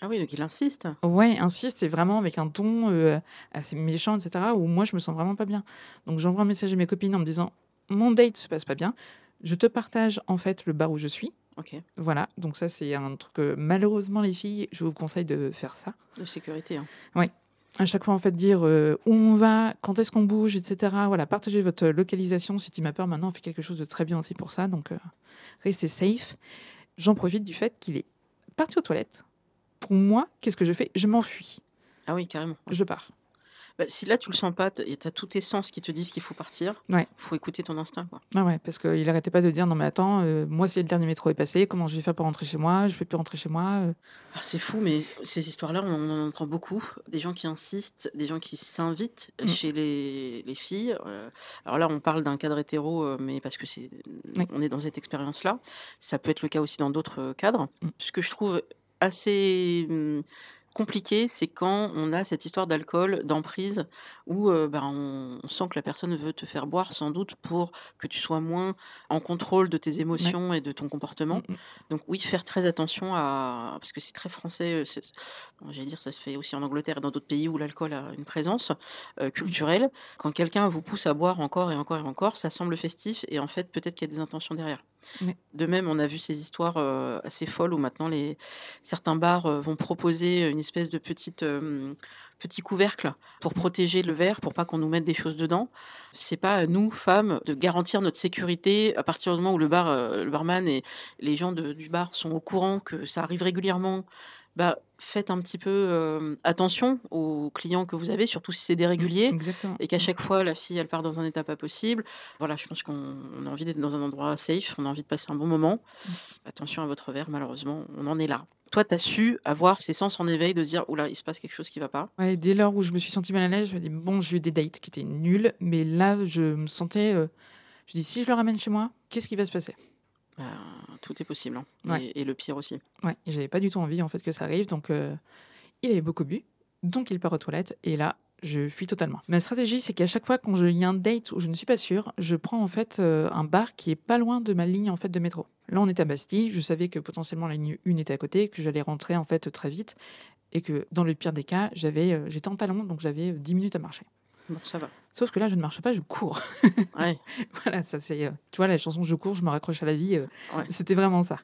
S1: Ah oui, donc il insiste.
S2: Ouais, insiste, et vraiment avec un ton euh, assez méchant, etc., où moi, je me sens vraiment pas bien. Donc, j'envoie un message à mes copines en me disant mon date se passe pas bien. Je te partage en fait le bar où je suis.
S1: Ok.
S2: Voilà, donc ça c'est un truc que malheureusement les filles, je vous conseille de faire ça.
S1: De sécurité. hein.
S2: À chaque fois en fait dire euh, où on va, quand est-ce qu'on bouge, etc. Voilà, partagez votre localisation. Si Team Peur maintenant on fait quelque chose de très bien aussi pour ça, donc euh, restez safe. J'en profite du fait qu'il est parti aux toilettes. Pour moi, qu'est-ce que je fais? Je m'enfuis,
S1: Ah oui, carrément.
S2: je pars.
S1: Bah, si là tu le sens pas tu as tous tes sens qui te disent qu'il faut partir,
S2: Ouais.
S1: faut écouter ton instinct. Quoi.
S2: Ah ouais, parce qu'il arrêtait pas de dire non mais attends, euh, moi si le dernier métro est passé, comment je vais faire pour rentrer chez moi? Je peux plus rentrer chez moi. euh.
S1: Ah, c'est fou, mais ces histoires-là, on, en entend beaucoup. Des gens qui insistent, des gens qui s'invitent
S2: Mm.
S1: chez les, les filles. euh, alors là, on parle d'un cadre hétéro, mais parce que c'est, on est dans cette expérience-là. Ça peut être le cas aussi dans d'autres cadres.
S2: Mm.
S1: Ce que je trouve assez hum, compliqué, c'est quand on a cette histoire d'alcool, d'emprise, où euh, ben, on, on sent que la personne veut te faire boire sans doute pour que tu sois moins en contrôle de tes émotions et de ton comportement.
S2: Mm, mm.
S1: Donc oui, faire très attention à... Parce que c'est très français, bon, j'allais dire ça se fait aussi en Angleterre et dans d'autres pays où l'alcool a une présence euh, culturelle. Quand quelqu'un vous pousse à boire encore et encore et encore, ça semble festif et en fait peut-être qu'il y a des intentions derrière. De même, on a vu ces histoires euh, assez folles où maintenant les... certains bars vont proposer une espèce de petite, euh, petit couvercle pour protéger le verre, pour pas qu'on nous mette des choses dedans. C'est pas à nous, femmes, de garantir notre sécurité à partir du moment où le, bar, euh, le barman et les gens de- du bar sont au courant que ça arrive régulièrement. Bah, faites un petit peu euh, attention aux clients que vous avez, surtout si c'est des réguliers
S2: Exactement.
S1: et qu'à chaque fois la fille elle part dans un état pas possible. Voilà, je pense qu'on on a envie d'être dans un endroit safe, on a envie de passer un bon moment. Attention à votre verre, malheureusement, on en est là. Toi, tu as su avoir ces sens en éveil de dire oula, il se passe quelque chose qui va pas.
S2: Ouais, dès lors où je me suis sentie mal à l'aise, je me dis bon, j'ai eu des dates qui étaient nulles, mais là, je me sentais. euh, je dis si je le ramène chez moi, qu'est-ce qui va se passer?
S1: Bah, tout est possible. hein.
S2: Ouais.
S1: Et, et le pire aussi.
S2: Ouais, j'avais pas du tout envie en fait que ça arrive, donc euh, il avait beaucoup bu, donc il part aux toilettes, et là, je fuis totalement. Ma stratégie, c'est qu'à chaque fois quand je- il y a un date où je ne suis pas sûre, je prends en fait euh, un bar qui est pas loin de ma ligne en fait de métro. Là, on est à Bastille, je savais que potentiellement la ligne 1 était à côté, que j'allais rentrer en fait très vite, et que dans le pire des cas, j'avais, euh, j'étais en talon, donc j'avais euh, 10 minutes à marcher.
S1: Bon, ça va.
S2: Sauf que là, je ne marche pas, je cours.
S1: Ouais.
S2: voilà, ça c'est. euh, tu vois, la chanson Je cours, je me raccroche à la vie, euh,
S1: Ouais.
S2: c'était vraiment ça.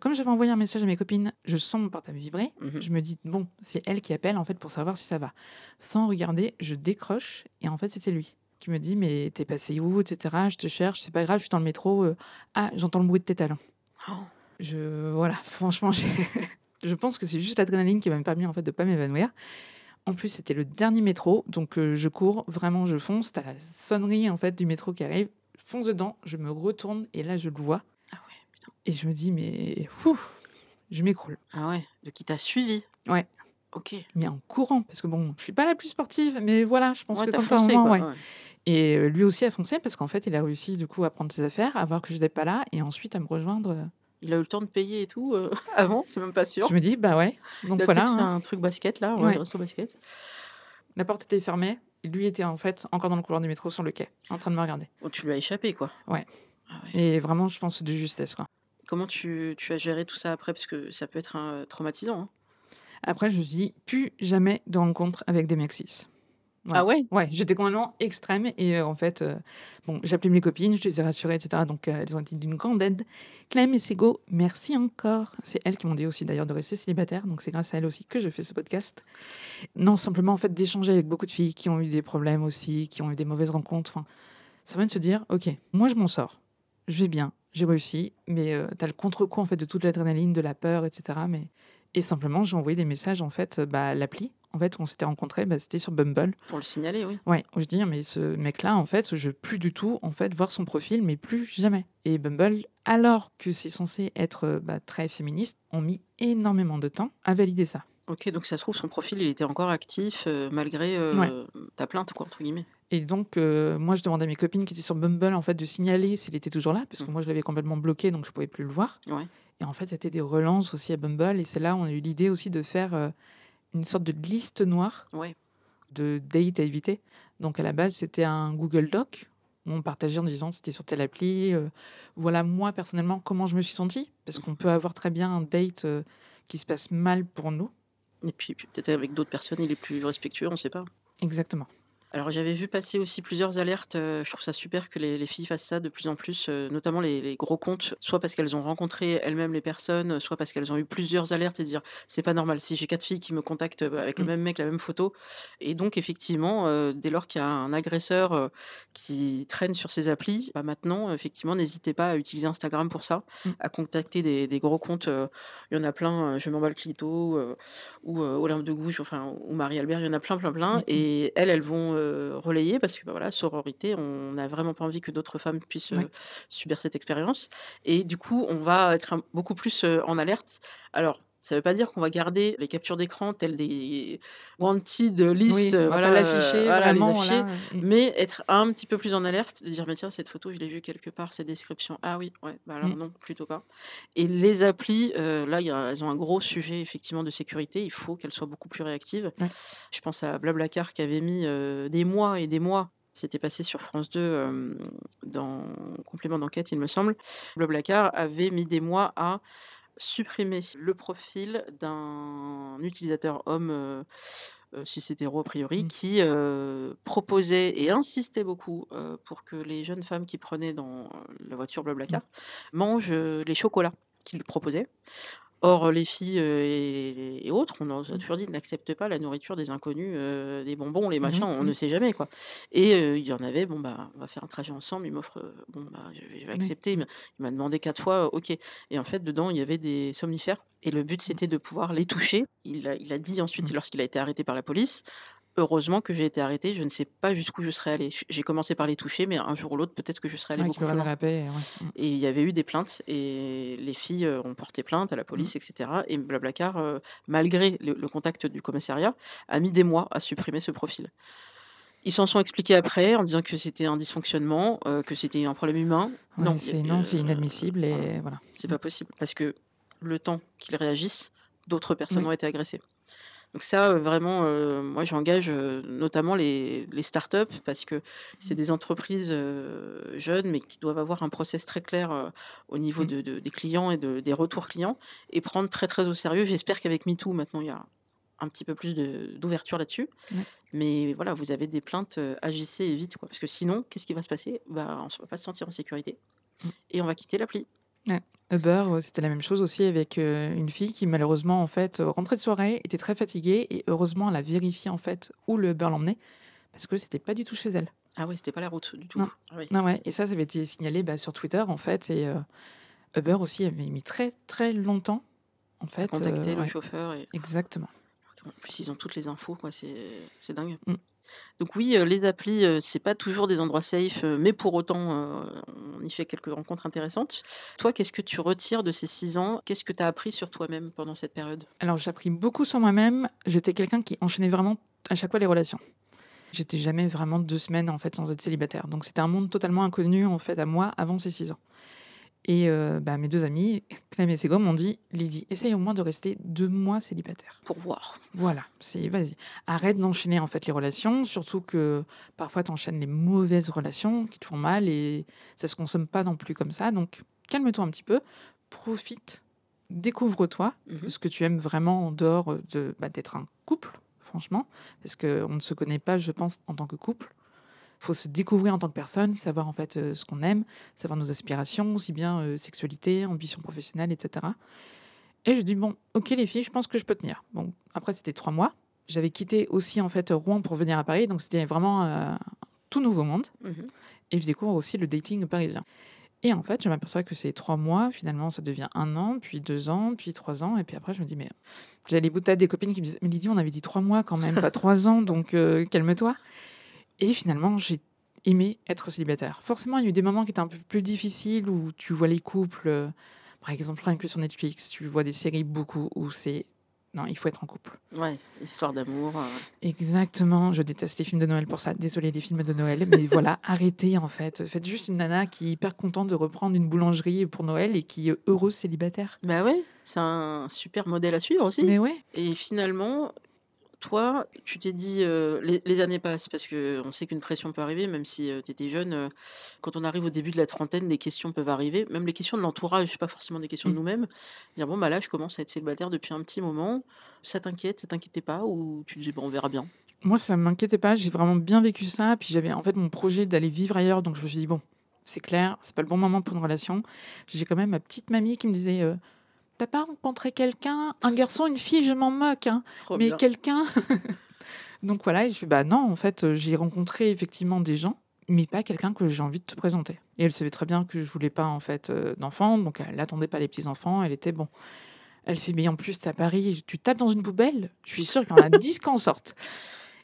S2: Comme j'avais envoyé un message à mes copines, je sens mon portable vibrer.
S1: Mhm.
S2: Je me dis, bon, c'est elle qui appelle en fait pour savoir si ça va. Sans regarder, je décroche et en fait, c'était lui qui me dit, mais t'es passé où, etc. Je te cherche, c'est pas grave, je suis dans le métro. euh, ah, j'entends le bruit de tes talons.
S1: Oh.
S2: Je, voilà, franchement, je pense que c'est juste l'adrénaline qui m'a permis en fait de pas m'évanouir. En plus, c'était le dernier métro, donc euh, je cours, vraiment, je fonce. T'as la sonnerie en fait du métro qui arrive, je fonce dedans, je me retourne et là, je le vois. Et je me dis, mais ouf, je m'écroule.
S1: Ah ouais. De qui t'a suivi.
S2: Ouais.
S1: Ok.
S2: Mais en courant, parce que bon, je suis pas la plus sportive, mais voilà, je pense
S1: Ouais,
S2: que
S1: quoi.
S2: ouais.
S1: Ouais.
S2: Et euh, lui aussi a foncé parce qu'en fait, il a réussi du coup à prendre ses affaires, à voir que je n'étais pas là et ensuite à me rejoindre. euh,
S1: Il a eu le temps de payer et tout euh, avant, c'est même pas sûr.
S2: Je me dis, bah ouais. Donc
S1: Il a
S2: voilà.
S1: peut-être fait
S2: hein.
S1: un truc basket là,
S2: Ouais.
S1: resto basket.
S2: La porte était fermée. Lui était en fait encore dans le couloir du métro sur le quai, en train de me regarder.
S1: Bon, tu lui as échappé quoi.
S2: Ouais.
S1: Ah ouais.
S2: Et vraiment, je pense de justesse. Quoi.
S1: Comment tu, tu as géré tout ça après? Parce que ça peut être un, traumatisant. hein.
S2: Après, je me suis dit, plus jamais de rencontre avec des mecs cis. Ouais.
S1: Ah ouais?
S2: Ouais, j'étais complètement extrême et euh, en fait, euh, bon, j'ai appelé mes copines, je les ai rassurées, etc. Donc euh, elles ont été d'une grande aide. Clem et Sego, merci encore. C'est elles qui m'ont dit aussi d'ailleurs de rester célibataire, donc c'est grâce à elles aussi que je fais ce podcast. Non, simplement en fait d'échanger avec beaucoup de filles qui ont eu des problèmes aussi, qui ont eu des mauvaises rencontres. Enfin, ça permet de se dire, ok, moi je m'en sors, je vais bien, j'ai réussi, mais euh, t'as le contre-coup en fait de toute l'adrénaline, de la peur, etc. Mais et simplement j'ai envoyé des messages en fait, bah l'appli. En fait, on s'était rencontrés, bah, c'était sur Bumble.
S1: Pour le signaler, oui.
S2: Ouais, où je dis, mais ce mec-là, en fait, je veux plus du tout, en fait, voir son profil, mais plus jamais. Et Bumble, alors que c'est censé être euh, bah, très féministe, ont mis énormément de temps à valider ça.
S1: Ok, donc ça se trouve, son profil, il était encore actif euh, malgré euh,
S2: Ouais.
S1: ta plainte, quoi, entre guillemets.
S2: Et donc, euh, moi, je demandais à mes copines qui étaient sur Bumble, en fait, de signaler s'il était toujours là, parce que
S1: Mm.
S2: moi, je l'avais complètement bloqué, donc je pouvais plus le voir.
S1: Ouais.
S2: Et en fait, c'était des relances aussi à Bumble, et c'est là où on a eu l'idée aussi de faire euh, une sorte de liste noire
S1: Ouais.
S2: de dates à éviter. Donc à la base, c'était un Google Doc où on partageait en disant c'était sur telle appli. euh, voilà, moi personnellement, comment je me suis sentie. Parce qu'on peut avoir très bien un date qui se passe mal pour nous.
S1: Et puis, puis peut-être avec d'autres personnes, il est plus respectueux, on ne sait pas.
S2: Exactement.
S1: Alors j'avais vu passer aussi plusieurs alertes. euh, je trouve ça super que les, les filles fassent ça de plus en plus, euh, notamment les, les gros comptes, soit parce qu'elles ont rencontré elles-mêmes les personnes, soit parce qu'elles ont eu plusieurs alertes et dire c'est pas normal si j'ai quatre filles qui me contactent euh, avec le
S2: Mm.
S1: même mec, la même photo. Et donc effectivement, euh, dès lors qu'il y a un agresseur euh, qui traîne sur ces applis, bah, maintenant effectivement n'hésitez pas à utiliser Instagram pour ça,
S2: Mm.
S1: à contacter des, des gros comptes. euh, Il y en a plein, euh, je m'emballe Clito euh, ou euh, Olympe de Gouges, enfin ou Marie Albert, il y en a plein, plein, plein.
S2: Mhm.
S1: Et elles, elles vont euh, relayer parce que bah, voilà, sororité, on n'a vraiment pas envie que d'autres femmes puissent euh, subir cette expérience. Et du coup, on va être un- beaucoup plus euh, en alerte. Alors, ça ne veut pas dire qu'on va garder les captures d'écran telles des wanted list,
S2: oui,
S1: voilà,
S2: pas l'afficher,
S1: euh, voilà, les
S2: vraiment.
S1: afficher,
S2: voilà.
S1: Mais être un petit peu plus en alerte, de dire mais tiens cette photo je l'ai vue quelque part, cette description, ah oui, ouais, bah alors
S2: Mm.
S1: non, plutôt pas. Et les applis, euh, là il y a- elles ont un gros sujet effectivement de sécurité, il faut qu'elles soient beaucoup plus réactives.
S2: Ouais.
S1: Je pense à Blablacar qui avait mis euh, des mois et des mois. C'était passé sur France 2 euh, dans complément d'enquête, il me semble. Blablacar avait mis des mois à supprimer le profil d'un utilisateur homme, euh, euh, si c'est hétéro a priori,
S2: Mm.
S1: qui euh, proposait et insistait beaucoup pour que les jeunes femmes qui prenaient dans la voiture Blablacar mangent euh, les chocolats qu'il proposait. Or, les filles et, et autres, on a toujours dit, n'acceptent pas la nourriture des inconnus, euh, des bonbons, les
S2: Mhm,
S1: machins, on ne
S2: mhm.
S1: sait jamais, quoi. Et il y en avait, bon, bah, on va faire un trajet ensemble, il m'offre, bon, bah, je vais, je vais
S2: Oui.
S1: accepter, il m'a- il m'a demandé quatre fois, ok. Et en fait, dedans, il y avait des somnifères, et le but, c'était de pouvoir les toucher. Il a, il a dit ensuite, lorsqu'il a été arrêté par la police, Heureusement que j'ai été arrêté, je ne sais pas jusqu'où je serais allée. J'ai commencé par les toucher, mais un jour ou l'autre, peut-être que je serais allée
S2: Ouais,
S1: beaucoup plus loin.
S2: dérapé, ouais. Mm.
S1: Et il y avait eu des plaintes et les filles euh, ont porté plainte à la police, etc. Et Blablacar, euh, malgré le, le contact du commissariat, a mis des mois à supprimer ce profil. Ils s'en sont expliqués après en disant que c'était un dysfonctionnement, euh, que c'était un problème humain.
S2: Ouais,
S1: non,
S2: c'est
S1: euh,
S2: inadmissible
S1: voilà,
S2: et voilà.
S1: c'est pas possible parce que le temps qu'ils réagissent, d'autres personnes
S2: Oui.
S1: ont été agressées. Donc ça, euh, vraiment, euh, moi j'engage euh, notamment les, les startups parce que c'est des entreprises jeunes mais qui doivent avoir un process très clair au niveau
S2: Mm.
S1: de, de- des clients et de- des retours clients et prendre très très au sérieux. J'espère qu'avec MeToo, maintenant il y a un petit peu plus d'ouverture là-dessus.
S2: Ouais.
S1: Mais voilà, vous avez des plaintes, agissez et vite. Quoi. Parce que sinon, qu'est-ce qui va se passer? Bah, On ne va pas se sentir en sécurité
S2: Mm.
S1: et on va quitter l'appli.
S2: Uber, euh, c'était la même chose aussi avec euh, une fille qui malheureusement en fait euh, rentrait de soirée, était très fatiguée et heureusement elle a vérifié en fait où le Uber l'emmenait parce que c'était pas du tout chez elle.
S1: Ah ouais, c'était pas la route du tout.
S2: Non.
S1: Ah oui.
S2: Ah ouais, et ça, ça avait été signalé bah, sur Twitter en fait et euh, Uber aussi avait mis très très longtemps en fait.
S1: contacter
S2: euh,
S1: le
S2: ouais,
S1: chauffeur. Et...
S2: Exactement.
S1: En plus, ils ont toutes les infos, quoi. C'est c'est dingue.
S2: Mm.
S1: Donc oui, les applis, c'est pas toujours des endroits safe, mais pour autant, on y fait quelques rencontres intéressantes. Toi, qu'est-ce que tu retires de ces six ans? Qu'est-ce que tu as appris sur toi-même pendant cette période?
S2: Alors j'ai appris beaucoup sur moi-même. J'étais quelqu'un qui enchaînait vraiment à chaque fois les relations. J'étais jamais vraiment deux semaines en fait sans être célibataire. Donc c'était un monde totalement inconnu en fait à moi avant ces six ans. Et euh, bah, mes deux amis, Clem et Sego, m'ont dit Lydie, essaye au moins de rester deux mois célibataire.
S1: Pour voir.
S2: Voilà, c'est vas-y. Arrête d'enchaîner en fait les relations, surtout que parfois tu enchaînes les mauvaises relations qui te font mal et ça se consomme pas non plus comme ça. Donc calme-toi un petit peu, profite, découvre-toi,
S1: Mhm.
S2: ce que tu aimes vraiment en dehors de bah, d'être un couple, franchement, parce qu'on ne se connaît pas, je pense, en tant que couple. Il faut se découvrir en tant que personne, savoir en fait euh, ce qu'on aime, savoir nos aspirations, aussi bien euh, sexualité, ambition professionnelle, etc. Et je dis bon, ok les filles, je pense que je peux tenir. Bon, après c'était trois mois. J'avais quitté aussi en fait Rouen pour venir à Paris, donc c'était vraiment euh, un tout nouveau monde.
S1: Mhm.
S2: Et je découvre aussi le dating parisien. Et en fait, je m'aperçois que c'est trois mois, finalement, ça devient un an, puis deux ans, puis trois ans. Et puis après, je me dis, mais j'ai les boutades des copines qui me disaient, mais Lydie, on avait dit trois mois quand même, pas trois ans, donc euh, calme-toi. Et finalement, j'ai aimé être célibataire. Forcément, il y a eu des moments qui étaient un peu plus difficiles où tu vois les couples, euh, par exemple, rien que sur Netflix, tu vois des séries beaucoup où c'est. Non, il faut être en couple.
S1: Ouais, histoire d'amour. euh.
S2: Exactement, je déteste les films de Noël pour ça. Désolée les films de Noël, mais voilà, arrêtez en fait. Faites juste une nana qui est hyper contente de reprendre une boulangerie pour Noël et qui est heureuse célibataire.
S1: Bah ouais, c'est un super modèle à suivre aussi.
S2: Mais ouais,
S1: Et finalement, toi, tu t'es dit, euh, les, les années passent parce que on sait qu'une pression peut arriver, même si tu étais jeune. euh, quand on arrive au début de la trentaine, des questions peuvent arriver, même les questions de l'entourage, pas forcément des questions de
S2: Mm.
S1: nous-mêmes. Dire bon bah là, je commence à être célibataire depuis un petit moment. Ça t'inquiète, ça t'inquiétait pas ou tu dis bon on verra bien?
S2: moi ça m'inquiétait pas, j'ai vraiment bien vécu ça. Puis j'avais en fait mon projet d'aller vivre ailleurs, donc je me suis dit, bon, c'est clair, c'est pas le bon moment pour une relation. J'ai quand même ma petite mamie qui me disait, euh, t'as pas rencontré quelqu'un, un garçon, une fille, je m'en moque, hein. Mais quelqu'un. Donc voilà, et je fais bah non, en fait, euh, j'ai rencontré effectivement des gens, mais pas quelqu'un que j'ai envie de te présenter. Et elle savait très bien que je voulais pas en fait euh, d'enfants, donc elle n'attendait pas les petits enfants. Elle était bon. Elle fait mais en plus c'est à Paris, tu tapes dans une poubelle, je suis sûre qu'il y en a 10 qui en sortent.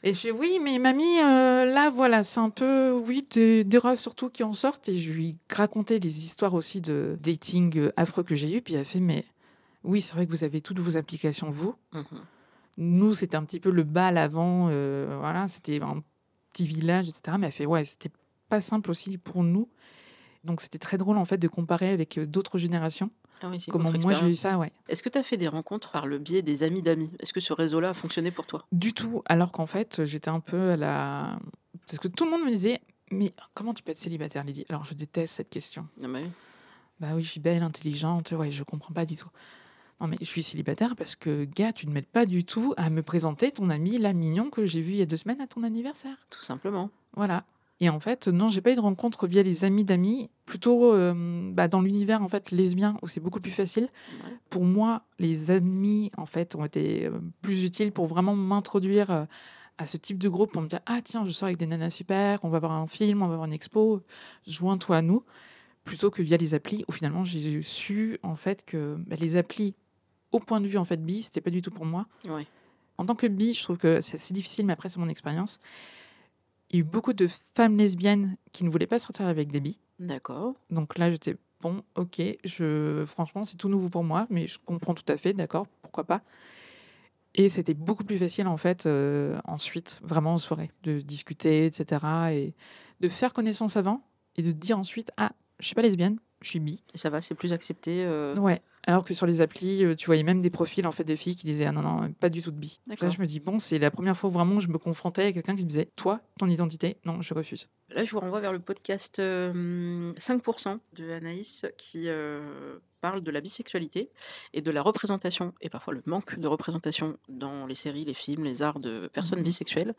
S2: Et je fais oui, mais mamie, euh, là voilà, c'est un peu oui des, des rats surtout qui en sortent. Et je lui racontais les histoires aussi de dating affreux que j'ai eu. Puis elle fait mais oui, c'est vrai que vous avez toutes vos applications vous.
S1: Mhm.
S2: Nous, c'était un petit peu le bal avant. euh, voilà, c'était un petit village, etc. Mais elle fait, ouais, c'était pas simple aussi pour nous. Donc, c'était très drôle, en fait, de comparer avec euh, d'autres générations.
S1: Ah oui,
S2: Comment moi, j'ai eu ça, ouais.
S1: Est-ce que tu as fait des rencontres par le biais des amis d'amis? Est-ce que ce réseau-là a fonctionné pour toi?
S2: Du tout. Alors qu'en fait, j'étais un peu à la. Parce que tout le monde me disait, mais comment tu peux être célibataire, Lydie? Alors, je déteste cette question.
S1: Ah bah oui.
S2: Bah oui, je suis belle, intelligente, ouais, je comprends pas du tout. Non, mais je suis célibataire parce que, gars, tu ne m'aides pas du tout à me présenter ton ami, la mignon, que j'ai vu il y a deux semaines à ton anniversaire.
S1: Tout simplement.
S2: Voilà. Et en fait, non, j'ai pas eu de rencontre via les amis d'amis, plutôt euh, bah, dans l'univers en fait lesbien où c'est beaucoup plus facile.
S1: Ouais.
S2: Pour moi, les amis en fait ont été euh, plus utiles pour vraiment m'introduire euh, à ce type de groupe pour me dire ah tiens, je sors avec des nanas super, on va voir un film, on va voir une expo, joins-toi à nous, plutôt que via les applis où finalement j'ai su en fait que bah, les applis au point de vue en fait bi, c'était pas du tout pour moi.
S1: Ouais.
S2: En tant que bi, je trouve que c'est difficile, mais après, c'est mon expérience. Il y a eu beaucoup de femmes lesbiennes qui ne voulaient pas sortir avec des bi.
S1: D'accord.
S2: Donc là, j'étais bon, ok, je, franchement, c'est tout nouveau pour moi, mais je comprends tout à fait, d'accord, pourquoi pas. Et c'était beaucoup plus facile, en fait, euh, ensuite, vraiment en soirée, de discuter, etc. Et de faire connaissance avant et de dire ensuite, ah, je suis pas lesbienne, je suis bi.
S1: Et ça va, c'est plus accepté. euh,
S2: Ouais. Alors que sur les applis, euh, tu voyais même des profils en fait de filles qui disaient ah non non pas du tout de bi. Là je me dis bon c'est la première fois où vraiment je me confrontais à quelqu'un qui me disait toi ton identité non je refuse.
S1: Là, je vous renvoie vers le podcast euh, 5% de Anaïs qui euh, parle de la bisexualité et de la représentation, et parfois le manque de représentation dans les séries, les films, les arts de personnes
S2: Mhm.
S1: bisexuelles,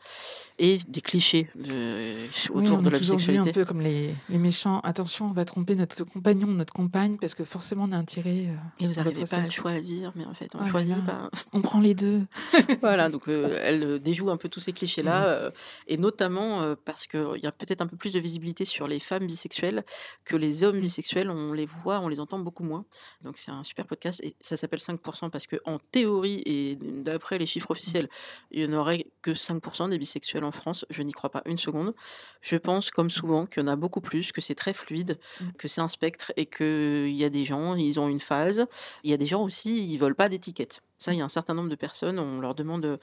S1: et des clichés de-
S2: Oui,
S1: autour
S2: on
S1: de
S2: est
S1: la
S2: toujours vu un
S1: bisexualité.
S2: peu comme les, les méchants. Attention on va tromper notre compagnon notre compagne parce que forcément on est attiré. euh,
S1: Et vous n'arrivez pas à
S2: sexe.
S1: choisir, mais en fait, on
S2: Oh
S1: choisit pas.
S2: on prend les deux.
S1: Voilà, donc euh, elle euh, déjoue un peu tous ces clichés-là, euh, et notamment parce qu'il y a peut-être un peu plus de visibilité sur les femmes bisexuelles que les hommes
S2: Mhm.
S1: bisexuels, on les voit, on les entend beaucoup moins. Donc c'est un super podcast, et ça s'appelle 5% parce que en théorie, et d'après les chiffres officiels, il n'y en aurait que 5% des bisexuels en France. Je n'y crois pas une seconde. Je pense, comme souvent, qu'il y en a beaucoup plus, que c'est très fluide,
S2: Mhm.
S1: que c'est un spectre, et qu'il y a des gens, ils ont une phase. Il y a des gens aussi, ils veulent pas d'étiquette. Ça, il y a un certain nombre de personnes, on leur demande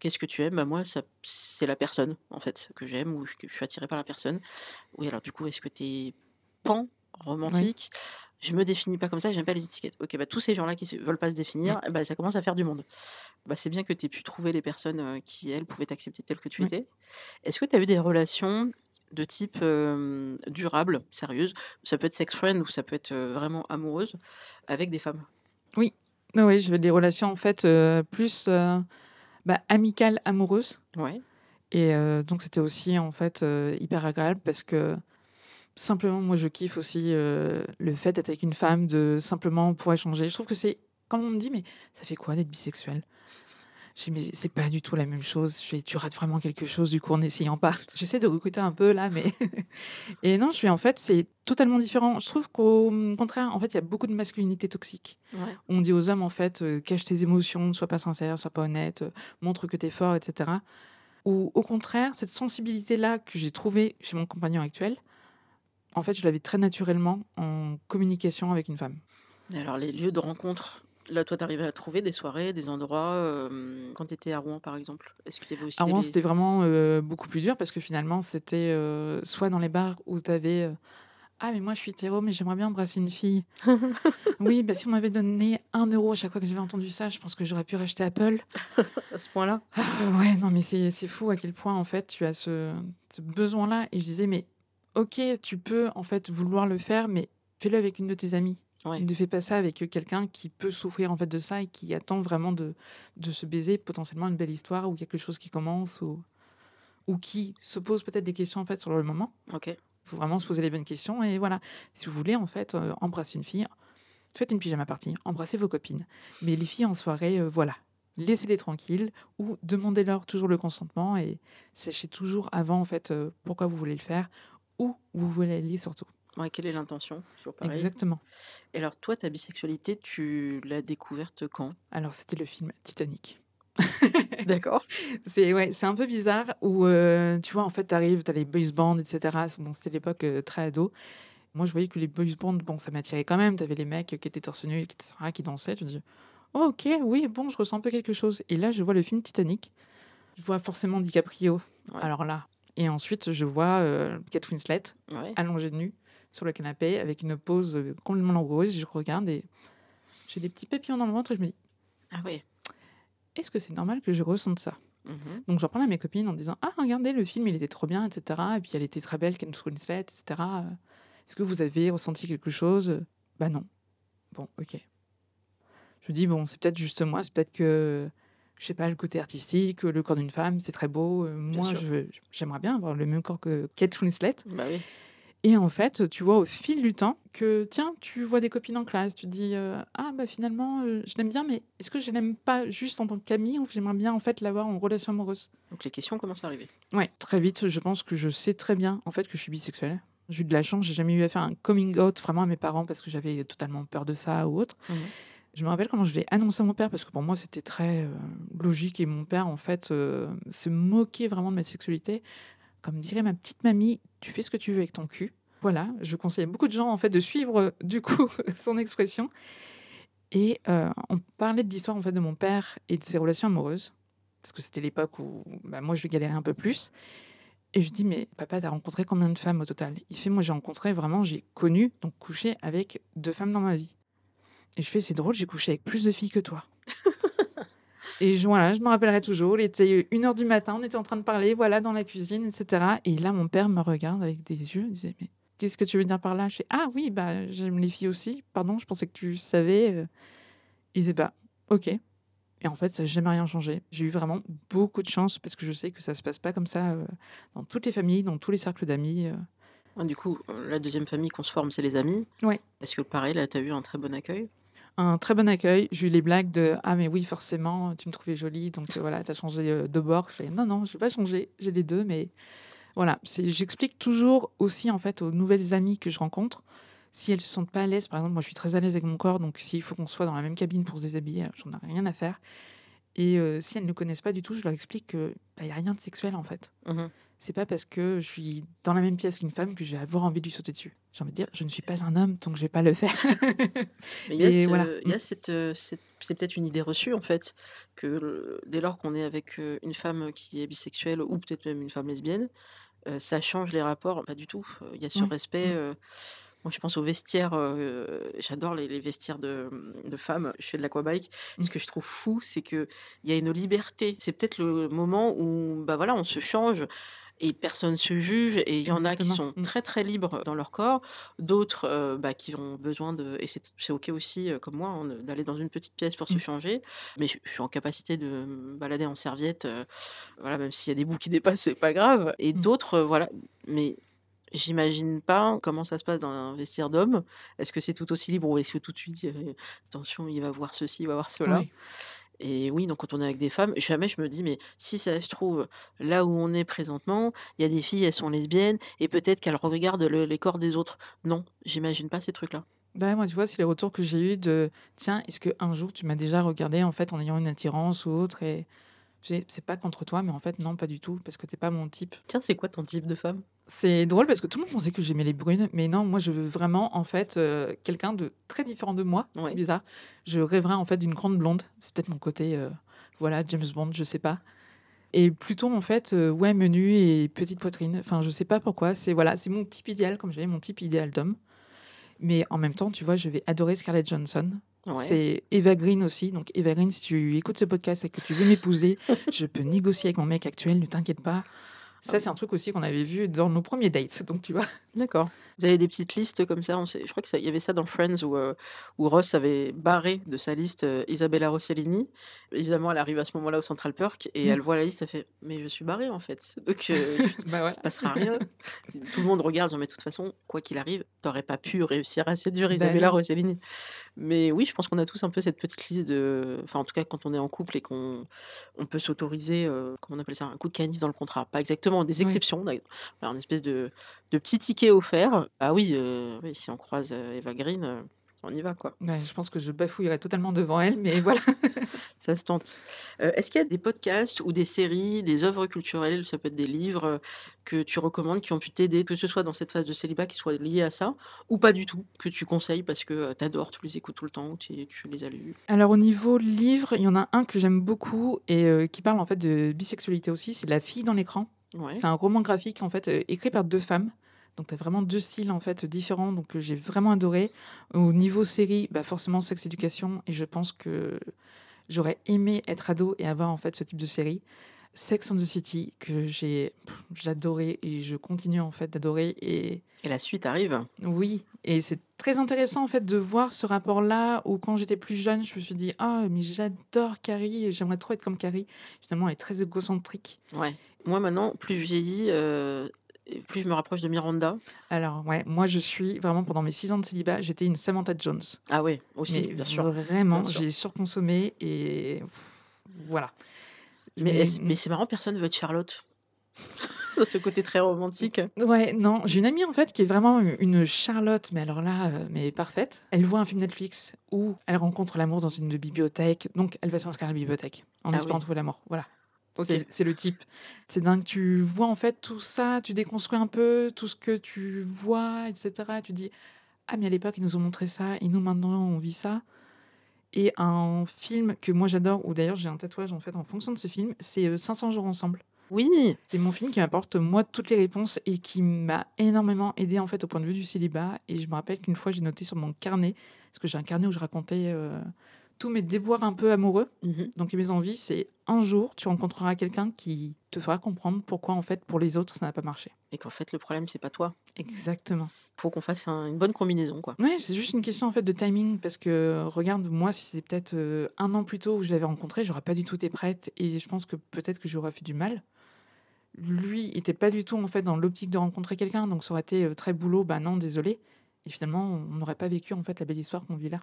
S1: qu'est-ce que tu aimes? Bah, Moi, ça, c'est la personne, en fait, que j'aime ou que je suis attirée par la personne. Oui, alors du coup, est-ce que tu es pan, romantique? Je me définis pas comme ça, j'aime pas les étiquettes. OK, bah, tous ces gens-là qui ne veulent pas se définir,
S2: Mmh.
S1: bah, ça commence à faire du monde. Bah, c'est bien que tu aies pu trouver les personnes, qui, elles, pouvaient t'accepter tel que tu étais. Est-ce que tu as eu des relations de type, durable, sérieuses? Ça peut être sex friend ou ça peut être, vraiment amoureuse, avec des femmes?
S2: Oui. Oui, oui, j'avais des relations en fait, plus, bah, amicales, amoureuses
S1: Ouais.
S2: et donc c'était aussi en fait, hyper agréable parce que simplement moi je kiffe aussi, heu, le fait d'être avec une femme, de simplement pouvoir échanger. Je trouve que c'est quand on me dit: «Mais ça fait quoi d'être bisexuel?» je dis: «Mais c'est pas du tout la même chose». Je fais: «Tu rates vraiment quelque chose du coup en n'essayant pas». J'essaie de recruter un peu là, mais et non, je suis en fait, c'est totalement différent. Je trouve qu'au, contraire, en fait, il y a beaucoup de masculinité toxique.
S1: Ouais.
S2: On dit aux hommes en fait, heu: «Cache tes émotions, ne sois pas sincère, sois pas honnête, heu, montre que tu es fort» et cetera. Ou au contraire, cette sensibilité-là que j'ai trouvée chez mon compagnon actuel, en fait, je l'avais très naturellement en communication avec une femme.
S1: Et alors les lieux de rencontre, là, toi, tu arrivais à trouver des soirées, des endroits, hem, quand tu étais à Rouen, par exemple? Est-ce qu'il y avait aussi
S2: À Rouen, c'était vraiment, heu, beaucoup plus dur parce que finalement, c'était, heu, soit dans les bars où tu avais, «Ah mais moi je suis hétéro, mais j'aimerais bien embrasser une fille». «Oui, bah, si on m'avait donné 1 € à chaque fois que j'avais entendu ça, je pense que j'aurais pu racheter Apple».
S1: à ce point-là?
S2: Ah ouais, non mais c'est c'est fou à quel point en fait tu as ce ce besoin-là et je disais: «Mais OK, tu peux en fait vouloir le faire, mais fais-le avec une de tes amies.
S1: Ouais.
S2: Ne fais pas ça avec, heu, quelqu'un qui peut souffrir en fait de ça et qui attend vraiment de de se baiser potentiellement une belle histoire ou quelque chose qui commence ou ou qui se pose peut-être des questions en fait sur le moment».
S1: OK.
S2: Il faut vraiment se poser les bonnes questions et voilà. Si vous voulez en fait, heu, embrasser une fille, faites une pyjama party, embrassez vos copines. Mais les filles en soirée, heu, voilà, laissez-les tranquilles ou demandez-leur toujours le consentement et sachez toujours avant en fait, pourquoi vous voulez le faire, où vous voulez aller surtout.
S1: Ouais, quelle est l'intention?
S2: Exactement.
S1: Et alors toi, ta bisexualité, tu l'as découverte quand?
S2: Alors c'était le film Titanic.
S1: D'accord.
S2: C'est ouais, c'est un peu bizarre où, heu, tu vois, en fait, tu arrives, tu as les boys bands et cetera. C bon, c'était l'époque, heu, très ado. Moi, je voyais que les boys bands, bon, ça m'attirait quand même. Tu avais les mecs qui étaient torse nu et cetera, qui dansaient. Je me dis: «Oh OK, oui, bon, je ressens un peu quelque chose» et là, je vois le film Titanic. Je vois forcément DiCaprio,
S1: Ouais.
S2: alors là et ensuite je vois, heu, Kate Winslet
S1: Ouais.
S2: allongée nue sur le canapé avec une pose, heu, complètement langoureuse. Je regarde et j'ai des petits papillons dans le ventre et je me dis:
S1: Ah ouais.
S2: «Est-ce que c'est normal que je ressente ça?»
S1: Mmh
S2: Donc j'en parle à mes copines en disant: «Ah regardez le film, il était trop bien» et cetera et puis elle était très belle, Kate Winslet et cetera, heu. «Est-ce que vous avez ressenti quelque chose?» «Bah non». Bon, OK. Je me dis: «Bon, c'est peut-être juste moi, c'est peut-être que, je sais pas, le côté artistique, le corps d'une femme, c'est très beau,
S1: Bien
S2: moi j'aimerais bien avoir le même corps que Kate Winslet»
S1: Bah oui.
S2: et en fait, tu vois au fil du temps que, tiens, tu vois des copines en classe, tu te dis, heu: «Ah bah finalement, heu, je l'aime bien, mais est-ce que je l'aime pas juste en tant qu'amie ou j'aimerais bien en fait l'avoir en relation amoureuse?»
S1: Donc les questions commencent à arriver.
S2: Ouais, très vite, je pense que je sais très bien, en fait, que je suis bisexuelle. J'ai eu de la chance, j'ai jamais eu à faire un coming out vraiment à mes parents parce que j'avais totalement peur de ça ou autre.
S1: Mmh
S2: Je me rappelle quand je l'ai annoncé à mon père parce que pour moi c'était très, heu, logique et mon père en fait, heu, se moquait vraiment de ma sexualité. Comme dirait ma petite mamie: «Tu fais ce que tu veux avec ton cul». Voilà, je conseille beaucoup de gens en fait de suivre, heu, du coup son expression et on parlait de l'histoire en fait de mon père et de ses relations amoureuses parce que c'était l'époque où, bah, moi je galérais un peu plus et je dis: «Mais papa, tu as rencontré combien de femmes au total?» il fait: «Moi j'ai rencontré vraiment j'ai connu, donc couché avec 2 femmes dans ma vie» et je fais: «C'est drôle, j'ai couché avec plus de filles que toi». Et je voilà, je me rappellerai toujours, il était 1:00 du matin, on était en train de parler, voilà, dans la cuisine et cetera et là, mon père me regarde avec des yeux, il disait: «Mais qu'est-ce que tu veux dire par là?» je fais: «Ah oui, bah, j'aime les filles aussi. Pardon, je pensais que tu savais, heu». Il disait: «Bah, OK» et en fait, ça a jamais rien changé. J'ai eu vraiment beaucoup de chance parce que je sais que ça se passe pas comme ça, heu, dans toutes les familles, dans tous les cercles d'amis, heu.
S1: Ah du coup, la 2e famille qu'on se forme, c'est les amis.
S2: Ouais.
S1: Est-ce que pareil, là, tu as eu un très bon accueil?
S2: Un très bon accueil. J'ai eu les blagues de: «Ah mais oui, forcément, tu me trouvais jolie donc heu, voilà, tu as changé, heu, de bord». Je fais: «Non, non, j'ai pas changé, j'ai les 2 mais voilà». J'explique toujours aussi, en fait, aux nouvelles amies que je rencontre, si elles se sentent pas à l'aise, par exemple, moi je suis très à l'aise avec mon corps, donc s'il faut qu'on soit dans la même cabine pour se déshabiller, j'en ai rien à faire et si elles ne connaissent pas du tout, je leur explique que, bah, il y a rien de sexuel, en fait.
S1: Mmh
S2: C'est pas parce que je suis dans la même pièce qu'une femme que je vais avoir envie de lui sauter dessus. J'ai envie de dire: «Je ne suis pas un homme, donc je vais pas le faire».
S1: Mais il y a
S2: Et
S1: ce
S2: voilà.
S1: il y a cette, c'est peut-être une idée reçue, en fait, que le dès lors qu'on est avec, heu, une femme qui est bisexuelle ou peut-être même une femme lesbienne, heu, ça change les rapports. Pas du tout. Il y a ce
S2: Oui.
S1: respect, Moi, je pense aux vestiaires, j'adore les les vestiaires de, de femmes. Je fais de l'aquabike.
S2: Mmh.
S1: Ce que je trouve fou, c'est qu'il y a une liberté. C'est peut-être le moment où, bah, voilà, on se change et personne se juge et il y en a qui sont
S2: Mmh.
S1: très, très libres dans leur corps, d'autres, bah, qui ont besoin de et c'est OK aussi, comme moi, hein, d'aller dans une petite pièce pour se
S2: Mmh.
S1: changer. Mais je je suis en capacité de me balader en serviette, voilà, même s'il y a des bouts qui dépassent, c'est pas grave et
S2: Mmh.
S1: d'autres, voilà, mais j'imagine pas comment ça se passe dans un vestiaire d'homme. Est-ce que c'est tout aussi libre ou est-ce que tout de suite, attention, il va voir ceci, il va voir cela?
S2: Oui.
S1: Et oui, donc quand on est avec des femmes, jamais je me dis: «Mais si ça se trouve, là où on est présentement, il y a des filles, elles sont lesbiennes et peut-être qu'elles regardent le les corps des autres». Non, j'imagine pas ces trucs-là.
S2: Bah, moi, tu vois, c'est les retours que j'ai eu de: «Tiens, est-ce qu'un jour tu m'as déjà regardé en fait en ayant une attirance ou autre?» et j'ai «C'est pas contre toi, mais en fait non, pas du tout, parce que tu es pas mon type».
S1: Tiens, c'est quoi ton type de femme?
S2: C'est drôle parce que tout le monde pensait que j'aimais les brunes, mais non, moi je veux vraiment en fait, heu, quelqu'un de très différent de moi,
S1: Ouais.
S2: c'est bizarre. Je rêverais en fait d'une grande blonde, c'est peut-être mon côté, heu, voilà, James Bond, je sais pas. Et plutôt en fait, heu, ouais, menu et petite poitrine, enfin je sais pas pourquoi, c'est voilà, c'est mon type idéal, comme j'avais mon type idéal d'homme. Mais en même temps, tu vois, je vais adorer Scarlett Johansson.
S1: Ouais.
S2: C'est Eva Green aussi, donc Eva Green, si tu écoutes ce podcast et que tu veux m'épouser, je peux négocier avec mon mec actuel, ne t'inquiète pas. Ça, c'est un truc aussi qu'on avait vu dans nos premiers dates, donc tu vois?
S1: D'accord. Vous avez des petites listes comme ça? On sait je crois que ça il y avait ça dans Friends où, où Ross avait barré de sa liste, heu, Isabella Rossellini. Évidemment, elle arrive à ce moment-là au Central Perk et
S2: Mmh.
S1: elle voit la liste, elle fait: «Mais je suis barrée en fait, donc heu,
S2: Bah, ouais.
S1: se passera rien». Tout le monde regarde, genre: «Mais de toute façon, quoi qu'il arrive, tu aurais pas pu réussir à séduire
S2: Bah,
S1: Isabella. Rossellini». Mais oui, je pense qu'on a tous un peu cette petite liste de enfin, en tout cas, quand on est en couple et qu'on on peut s'autoriser, comment on appelle ça? Un coup de canif dans le contrat. Pas exactement, des
S2: Oui.
S1: exceptions, d'ailleurs. Voilà, un espèce de de petit ticket offert. Ah oui, oui, si on croise, heu, Eva Green, heu, on y va, quoi.
S2: Ouais, je pense que je bafouillerais totalement devant elle, mais voilà.
S1: Ça se tente. Est-ce qu'il y a des podcasts ou des séries, des œuvres culturelles, ça peut être des livres, que tu recommandes, qui ont pu t'aider, que ce soit dans cette phase de célibat qui soit liée à ça, ou pas du tout, que tu conseilles parce que, tu adores, tu les écoutes tout le temps ou tu tu les as lus?
S2: Alors au niveau livre, il y en a un que j'aime beaucoup et qui parle en fait de bisexualité aussi, c'est La fille dans l'écran.
S1: Ouais.
S2: C'est un roman graphique en fait, heu, écrit par 2 femmes. Donc tu as vraiment 2 styles en fait différents, donc que j'ai vraiment adoré. Au niveau série, bah, forcément Sex Education et je pense que j'aurais aimé être ado et avoir en fait ce type de série. Sex and the City que j'ai j'adorais et je continue en fait d'adorer et
S1: Et la suite arrive?
S2: oui et c'est très intéressant en fait de voir ce rapport-là où quand j'étais plus jeune, je me suis dit: «Ah mais j'adore Carrie, j'aimerais trop être comme Carrie». Finalement, elle est très égocentrique.
S1: Ouais. Moi, maintenant, plus je vieillis, et plus je me rapproche de Miranda.
S2: Alors ouais, moi je suis vraiment pendant mes 6 ans de célibat, j'étais une Samantha Jones.
S1: Ah ouais, aussi,
S2: Mais
S1: bien sûr.
S2: vraiment, j'ai surconsommé et pff, voilà.
S1: Mais
S2: Mais
S1: c'est marrant, personne veut être Charlotte. Dans ce côté très romantique.
S2: ouais, non, j'ai une amie en fait qui est vraiment une Charlotte, mais alors là, heu, mais parfaite. Elle voit un film Netflix où elle rencontre l'amour dans une bibliothèque, donc elle va s'inscrire à la bibliothèque en
S1: Ah
S2: espérant
S1: oui.
S2: trouver l'amour. Voilà. C'est le type. C'est dingue, tu vois en fait tout ça, tu déconstruis un peu tout ce que tu vois et cetera. Tu dis: «Ah mais à l'époque, ils nous ont montré ça et nous maintenant on vit ça». Et un film que moi j'adore, où d'ailleurs j'ai un tatouage en fait en fonction de ce film, c'est, heu, 500 jours ensemble.
S1: Oui!
S2: C'est mon film qui m'apporte moi toutes les réponses et qui m'a énormément aidée en fait au point de vue du célibat et je me rappelle qu'une fois j'ai noté sur mon carnet, parce que j'ai un carnet où je racontais, heu, tous mes déboires un peu amoureux,
S1: Mmh
S2: donc mes envies, c'est un jour tu rencontreras quelqu'un qui te fera comprendre pourquoi en fait pour les autres ça n'a pas marché.
S1: Et qu'en fait, le problème, c'est pas toi.
S2: Exactement.
S1: Faut qu'on fasse un une bonne combinaison, quoi.
S2: Ouais, c'est juste une question en fait de timing parce que regarde, moi, si c'était peut-être euh, un an plus tôt où je l'avais rencontré, j'aurais pas du tout été prête et je pense que peut-être que j'aurais fait du mal. Lui était pas du tout en fait dans l'optique de rencontrer quelqu'un, donc ça aurait été euh, très boulot. Bah non, désolé. Et finalement, on n'aurait pas vécu en fait la belle histoire qu'on vit là.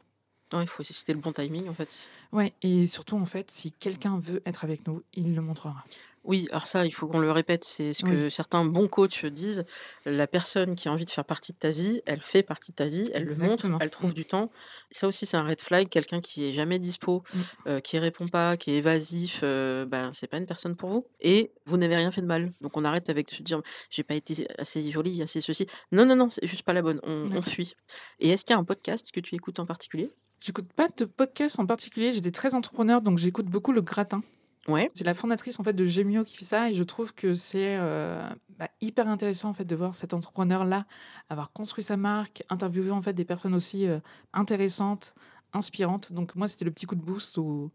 S1: Ouais, il faut c'était le bon timing, en fait.
S2: Ouais, et surtout en fait, si quelqu'un veut être avec nous, il le montrera.
S1: Oui, alors ça, il faut qu'on le répète, c'est ce
S2: Oui.
S1: que certains bons coachs disent. La personne qui a envie de faire partie de ta vie, elle fait partie de ta vie, elle le montre, elle trouve du temps. Ça aussi, c'est un red flag. Quelqu'un qui est jamais dispo,
S2: Mm.
S1: euh, qui répond pas, qui est évasif, euh, ben, c'est pas une personne pour vous. Et vous n'avez rien fait de mal. Donc on arrête avec se dire, j'ai pas été assez jolie, assez ceci. Non, non, non, c'est juste pas la bonne. On, on fuit. Et est-ce qu'il y a un podcast que tu écoutes en particulier?
S2: J'écoute pas de podcast en particulier. J'étais très entrepreneur, donc j'écoute beaucoup le gratin.
S1: Ouais.
S2: C'est la fondatrice en fait de Gemio qui fait ça et je trouve que c'est euh, bah, hyper intéressant en fait de voir cet entrepreneur là avoir construit sa marque, interviewer en fait des personnes aussi euh, intéressantes, inspirantes. Donc moi c'était le petit coup de boost où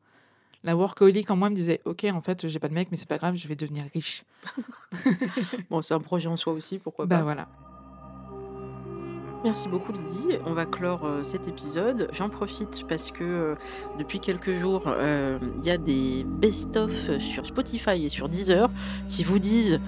S2: la workaholic en moi me disait ok en fait j'ai pas de mec mais c'est pas grave je vais devenir riche.
S1: Bon, c'est un projet en soi aussi, pourquoi
S2: Bah
S1: pas.
S2: voilà.
S1: Merci beaucoup Lydie. On va clore euh, cet épisode. J'en profite parce que euh, depuis quelques jours, euh, il y a des best-of sur Spotify et sur Deezer qui vous disent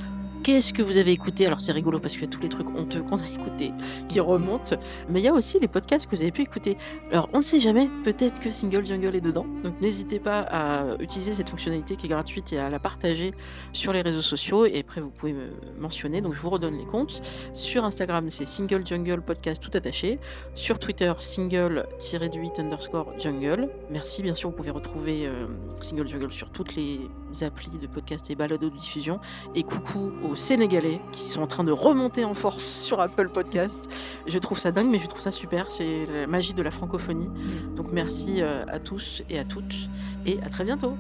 S1: qu'est-ce que vous avez écouté? Alors c'est rigolo parce qu'il y a tous les trucs honteux qu'on a écoutés qui remontent, mais il y a aussi les podcasts que vous avez pu écouter. Alors on ne sait jamais, peut-être que Single Jungle est dedans. Donc n'hésitez pas à utiliser cette fonctionnalité qui est gratuite et à la partager sur les réseaux sociaux. Et après vous pouvez me mentionner. Donc je vous redonne les comptes. Sur Instagram, c'est Single Jungle Podcast tout attaché. Sur Twitter, single-du8 underscore jungle. Merci, bien sûr, vous pouvez retrouver euh, Single Jungle sur toutes les applis de podcast et balados de diffusion. Et coucou aux Sénégalais qui sont en train de remonter en force sur Apple Podcast. Je trouve ça dingue, mais je trouve ça super. C'est la magie de la francophonie. Donc merci euh, à tous et à toutes. Et à très bientôt.